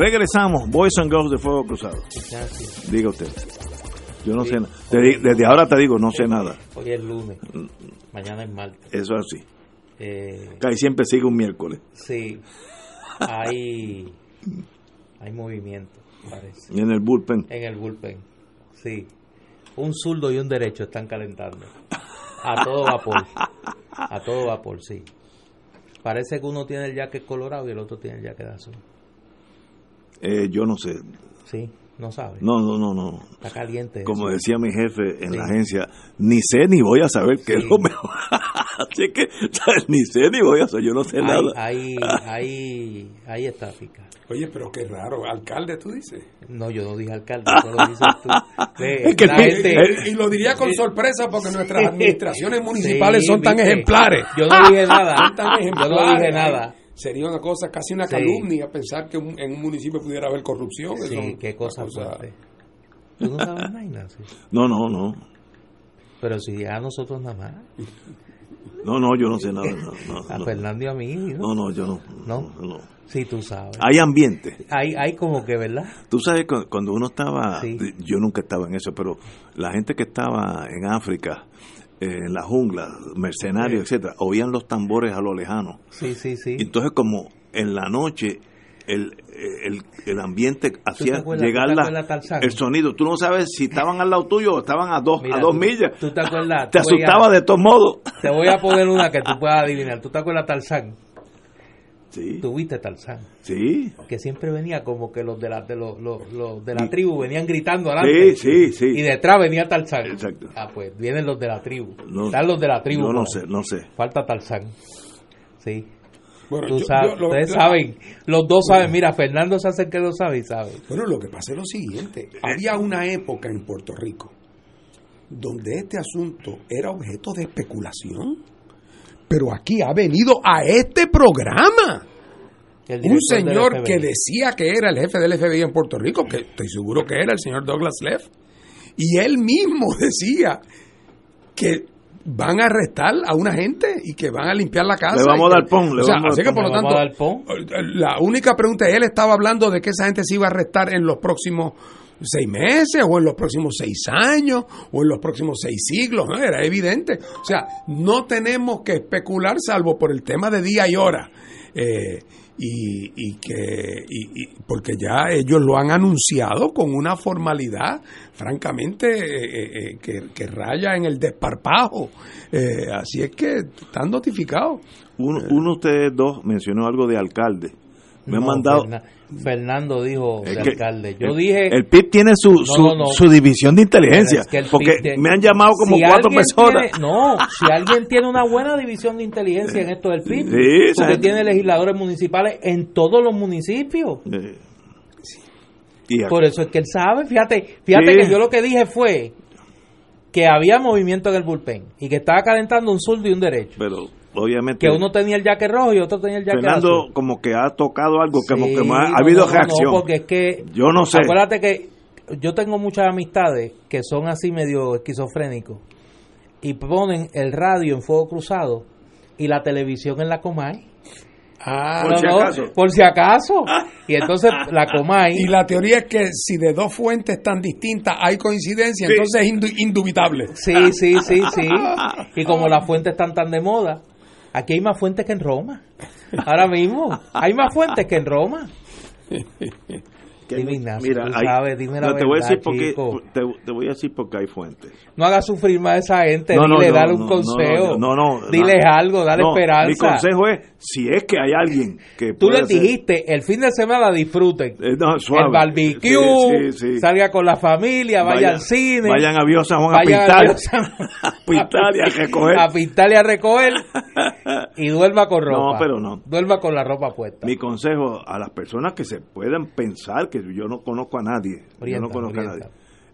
Regresamos, Boys and Girls de Fuego Cruzado. Diga usted. Yo no sé nada. Desde ahora te digo, no sé nada. Hoy es lunes, mañana es martes. Eso es así. Eh, Casi siempre sigue un miércoles. sí, hay, hay movimiento, parece. Y en el bullpen. En el bullpen, sí. Un zurdo y un derecho están calentando. A todo vapor. A todo vapor, sí. Parece que uno tiene el jacket colorado y el otro tiene el jacket azul. Eh, yo no sé. Sí, no sabe. No, no, no, no. Está caliente. Como eso. decía mi jefe en Sí. la agencia, ni sé ni voy a saber qué es lo mejor. Así que ni sé ni voy a saber, yo no sé Ahí, nada. ahí, ahí, ahí está pica. Oye, pero qué raro, alcalde, tú dices. No, yo no dije alcalde, eso lo dices tú. Es que la el- gente- el- y lo diría con sorpresa porque nuestras administraciones municipales Sí, son tan ejemplares. Yo no dije nada. Son tan Yo no dije nada. Sería una cosa, casi una Sí. calumnia pensar que un- en un municipio pudiera haber corrupción. Sí, Eso- qué cosa fuerte. Tú no sabes nada, Ignacio. No, no, no. Pero si a nosotros nada más. No, no, yo no sé nada. No, no, A no. Fernando y a mí, ¿no? No, no, yo no. ¿No? no. Sí, tú sabes. Hay ambiente. Hay, hay como que, ¿verdad? Tú sabes, cu- cuando uno estaba, Sí. yo nunca estaba en eso, pero la gente que estaba en África, eh, en la jungla, mercenarios, etcétera, oían los tambores a lo lejano. Sí, sí, sí. Entonces como en la noche el, el, el ambiente hacía acuerdas- llegar la- el sonido. Tú no sabes si estaban al lado tuyo o estaban a dos, Mira, a dos tú- millas. ¿Tú te acuerdas? Te asustaba de todos modos. Te voy a poner una que tú puedas adivinar. ¿Tú te acuerdas Tarzán? Sí. ¿Tú viste Tarzán? Sí. Que siempre venía como que los de la, de los, los- los de la tribu venían gritando adelante. Sí, sí, sí. Y detrás venía Tarzán. Exacto. Ah, pues vienen los de la tribu. No. Están los de la tribu. No, sé, no sé. Falta Tarzán. Sí. Bueno, Tú yo- sabes, yo lo- ustedes saben, los dos saben, mira, Fernando se hace que lo sabe y sabe. Bueno, lo que pasa es lo siguiente. Había una época en Puerto Rico donde este asunto era objeto de especulación. Pero aquí ha venido a este programa El un señor que decía que era el jefe del FBI en Puerto Rico, que estoy seguro que era el señor Douglas Leff, y él mismo decía que van a arrestar a una gente y que van a limpiar la casa. Le vamos a dar pon, le o sea, vamos a así dar que por lo tanto, vamos a dar la única pregunta es, él estaba hablando de que esa gente se iba a arrestar en los próximos seis meses o en los próximos seis años o en los próximos seis siglos. Era evidente. O sea, no tenemos que especular salvo por el tema de día y hora. Eh, y, y que y- porque ya ellos lo han anunciado con una formalidad francamente eh, eh, que, raya en el desparpajo así es que están notificados Uno, uno de ustedes dos mencionó algo de alcalde. Me han No, mandado. Ferna- Fernando dijo que alcalde. Yo el, dije. El PIB tiene su, No, su, no, no. su división de inteligencia. Pero es que el porque me han llamado como si cuatro personas. tiene- no, si alguien tiene una buena división de inteligencia en esto del PIB, Sí, porque tiene legisladores municipales en todos los municipios. Por eso es que él sabe. Fíjate, fíjate que yo lo que dije fue que había movimiento en el bullpen y que estaba calentando un zurdo y un derecho. pero obviamente. Que uno tenía el jaque rojo y otro tenía el jaque Fernando azul. como que ha tocado algo, como Sí, que me ha, no, habido no, reacción. No, porque es que. Yo no sé. Acuérdate que yo tengo muchas amistades que son así medio esquizofrénicos y ponen el radio en fuego cruzado y la televisión en la Comay Ah, No, no, por si acaso. Y entonces la Comay. Y la teoría es que si de dos fuentes tan distintas hay coincidencia, Sí. entonces es indu- indubitable. Sí, sí, sí, sí. Y como las fuentes están tan de moda, aquí hay más fuentes que en Roma. Ahora mismo, hay más fuentes que en Roma. Mira, tú hay- sabes, dime la no, te voy a verdad, decir porque te, te voy a decir porque hay fuentes. No hagas sufrir más a esa gente, No, dile, no, dale un consejo. No, no, Diles algo, dale esperanza. Mi consejo es, si es que hay alguien que Tú les hacer- dijiste, el fin de semana disfruten. Eh, suave. el barbecue, Sí, sí, sí. salga con la familia, vaya Vayan- al cine. vayan a Viejo San Juan a pintar. A pintar y a recoger. A pintar y a recoger. y duerma con ropa. No, pero no. Duerma con la ropa puesta. Mi consejo a las personas que se puedan pensar que yo no conozco a nadie, yo no conozco orienta. a nadie.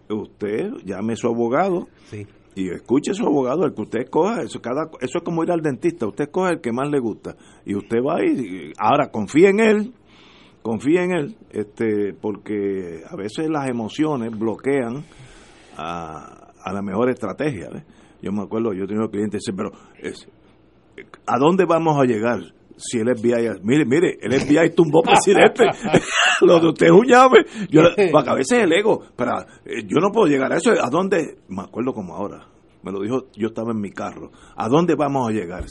Usted llame a su abogado Sí. y escuche a su abogado, el que usted escoja, eso cada eso es como ir al dentista, usted escoge el que más le gusta y usted va y ahora confía en él, confía en él, este porque a veces las emociones bloquean a, a la mejor estrategia. ¿ves? Yo me acuerdo, yo tenía clientes que dicen, pero es, ¿a dónde vamos a llegar? Si el FBI, mire, mire, el FBI tumbó presidente, lo de usted es un llave, yo, porque a veces el ego, pero eh, yo no puedo llegar a eso, ¿a dónde? Me acuerdo como ahora, me lo dijo, yo estaba en mi carro, ¿a dónde vamos a llegar?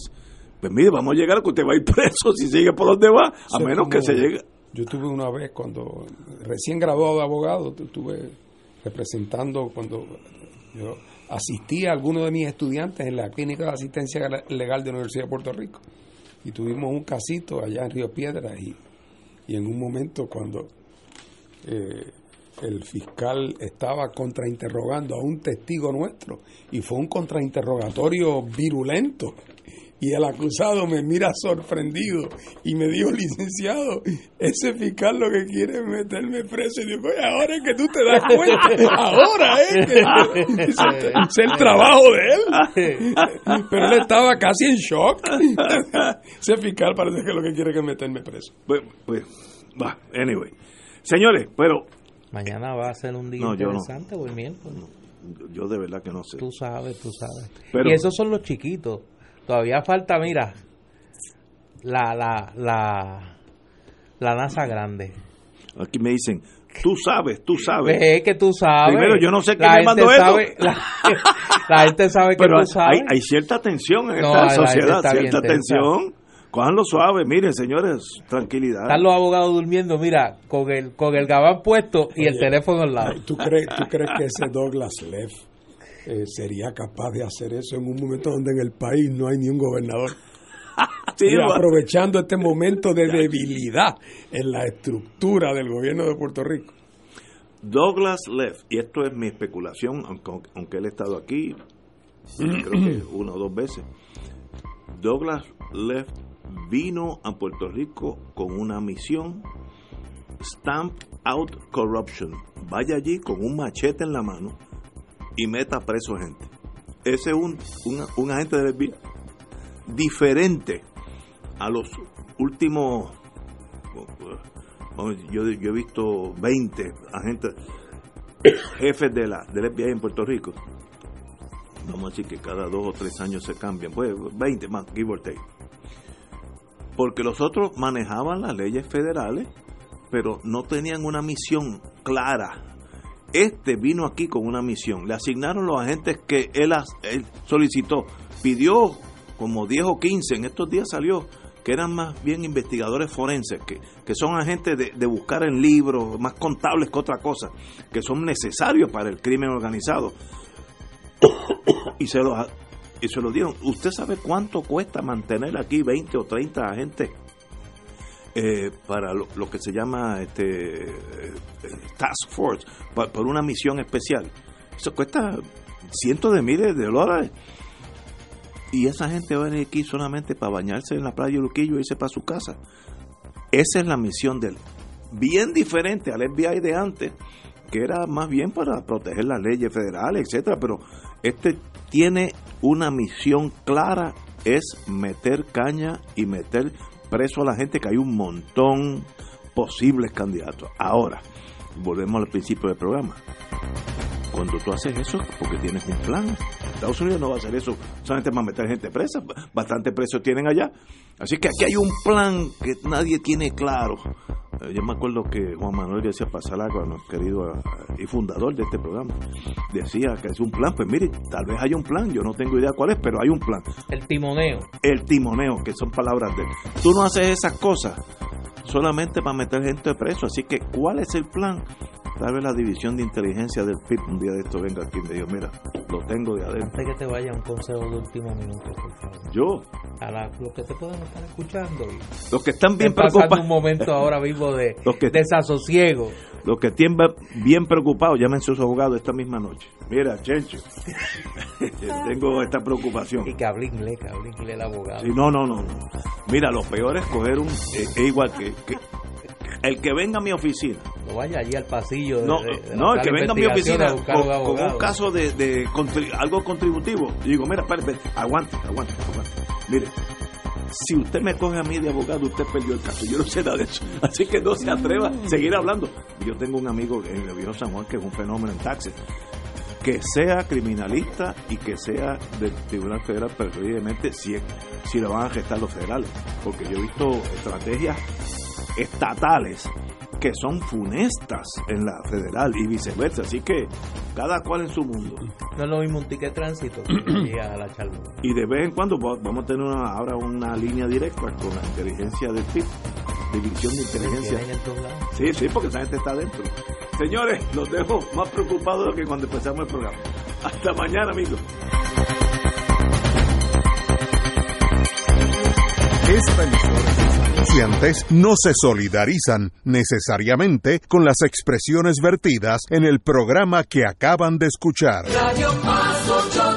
Pues mire, vamos a llegar que usted va a ir preso si sigue por donde va, a menos que se llegue. Yo tuve una vez cuando recién graduado de abogado, tu- estuve representando cuando yo asistí a algunos de mis estudiantes en la clínica de asistencia legal de la Universidad de Puerto Rico y tuvimos un casito allá en Río Piedras y, y en un momento cuando eh, el fiscal estaba contrainterrogando a un testigo nuestro y fue un contrainterrogatorio virulento y el acusado me mira sorprendido y me dijo, licenciado, ese fiscal lo que quiere es meterme preso. Y digo, ahora es que tú te das cuenta, ahora es que ese es el trabajo de él. Pero él estaba casi en shock. Ese fiscal parece que lo que quiere es meterme preso. Pues, pues, va, anyway. Señores, pero Mañana va a ser un día No, yo no. interesante o el miércoles. yo de verdad que no sé. Tú sabes, tú sabes. Pero- y esos son los chiquitos. Todavía falta, mira, la, la, la, la NASA grande. Aquí me dicen, tú sabes, tú sabes. Ve que tú sabes. Primero, yo no sé quién me mandó esto. sabe- La, la gente sabe que Pero tú sabes. hay, hay cierta tensión en No, esta sociedad, cierta tensión. Cójanlo suave, miren, señores, tranquilidad. Están los abogados durmiendo, mira, con el, con el gabán puesto y el teléfono al lado. ¿Tú crees, tú crees que ese Douglas Leff eh, sería capaz de hacer eso en un momento donde en el país no hay ni un gobernador? Sí, aprovechando este momento de debilidad en la estructura del gobierno de Puerto Rico. Douglas Leff, y esto es mi especulación, aunque, aunque él ha estado aquí, creo que una o dos veces. Douglas Leff vino a Puerto Rico con una misión, Stamp Out Corruption. Vaya allí con un machete en la mano y meta preso gente. Ese es un, un, agente del FBI diferente a los últimos yo, yo he visto 20 agentes, jefes de la, del FBI en Puerto Rico. Vamos a decir que cada dos o tres años se cambian, pues 20 más, give or take. Porque los otros manejaban las leyes federales, pero no tenían una misión clara. Este vino aquí con una misión. Le asignaron los agentes que él, solicitó. Pidió como 10 o 15, en estos días salió, que eran más bien investigadores forenses, que, que son agentes de, de buscar en libros, más contables que otra cosa, que son necesarios para el crimen organizado. y se los y se lo dieron. ¿Usted sabe cuánto cuesta mantener aquí 20 o 30 agentes eh, para lo, que se llama este eh, Task Force, pa- por una misión especial? Eso cuesta cientos de miles de dólares. Y esa gente va a venir aquí solamente para bañarse en la playa de Luquillo y irse para su casa. Esa es la misión del bien diferente al FBI de antes, que era más bien para proteger las leyes federales, etcétera, pero este tiene una misión clara, es meter caña y meter preso a la gente, que hay un montón posibles candidatos. Ahora, volvemos al principio del programa. cuando tú haces eso es porque tienes un plan. Estados Unidos no va a hacer eso solamente para meter gente presa, bastante presos tienen allá. Así que aquí hay un plan que nadie tiene claro. Eh, Yo me acuerdo que Juan Manuel García Pasalagua, nuestro querido eh, y fundador de este programa, decía que es un plan. Pues mire, tal vez haya un plan, yo no tengo idea cuál es, pero hay un plan. El timoneo. El timoneo, que son palabras de él. Tú no haces esas cosas solamente para meter gente preso. Así que, ¿cuál es el plan? Tal vez la división de inteligencia del PIB un día de esto venga aquí y me diga, mira, lo tengo de adentro. Antes que te vaya un consejo de último minuto, por favor. Yo, A la- los que te estar escuchando. y los que están bien preocupados, un momento ahora mismo de Los que- desasosiego. los que estén bien preocupados, llamen a sus abogados esta misma noche. Mira, Chencho, tengo esta preocupación. Y que hable inglés, que hable inglés el abogado. Sí, no, no, no. Mira, lo peor es coger un. eh, Es igual que, que- El que venga a mi oficina. No vaya allí al pasillo. De, No, de- de no el que venga a mi oficina a con, un con un abogado. caso de, de contri- algo contributivo. Y digo, mira, espérate, espérate, aguante, aguante, aguante. Mire, si usted me coge a mí de abogado, usted perdió el caso. Yo no sé nada de eso. Así que no se atreva a seguir hablando. Yo tengo un amigo en el viejo San Juan que es un fenómeno en taxis. Que sea criminalista y que sea del Tribunal Federal, preferiblemente si, si lo van a gestar los federales. Porque yo he visto estrategias estatales que son funestas en la federal y viceversa. Así que cada cual en su mundo. No es lo mismo un ticket de tránsito que a la charla. Y de vez en cuando va- vamos a tener una- ahora una línea directa con la inteligencia del PIB, división de inteligencia. Sí, sí, porque esa gente está adentro. Señores, los dejo más preocupados que cuando empezamos el programa. Hasta mañana, amigos. Esta emisora anunciantes no se solidarizan necesariamente con las expresiones vertidas en el programa que acaban de escuchar. Radio Paz 810.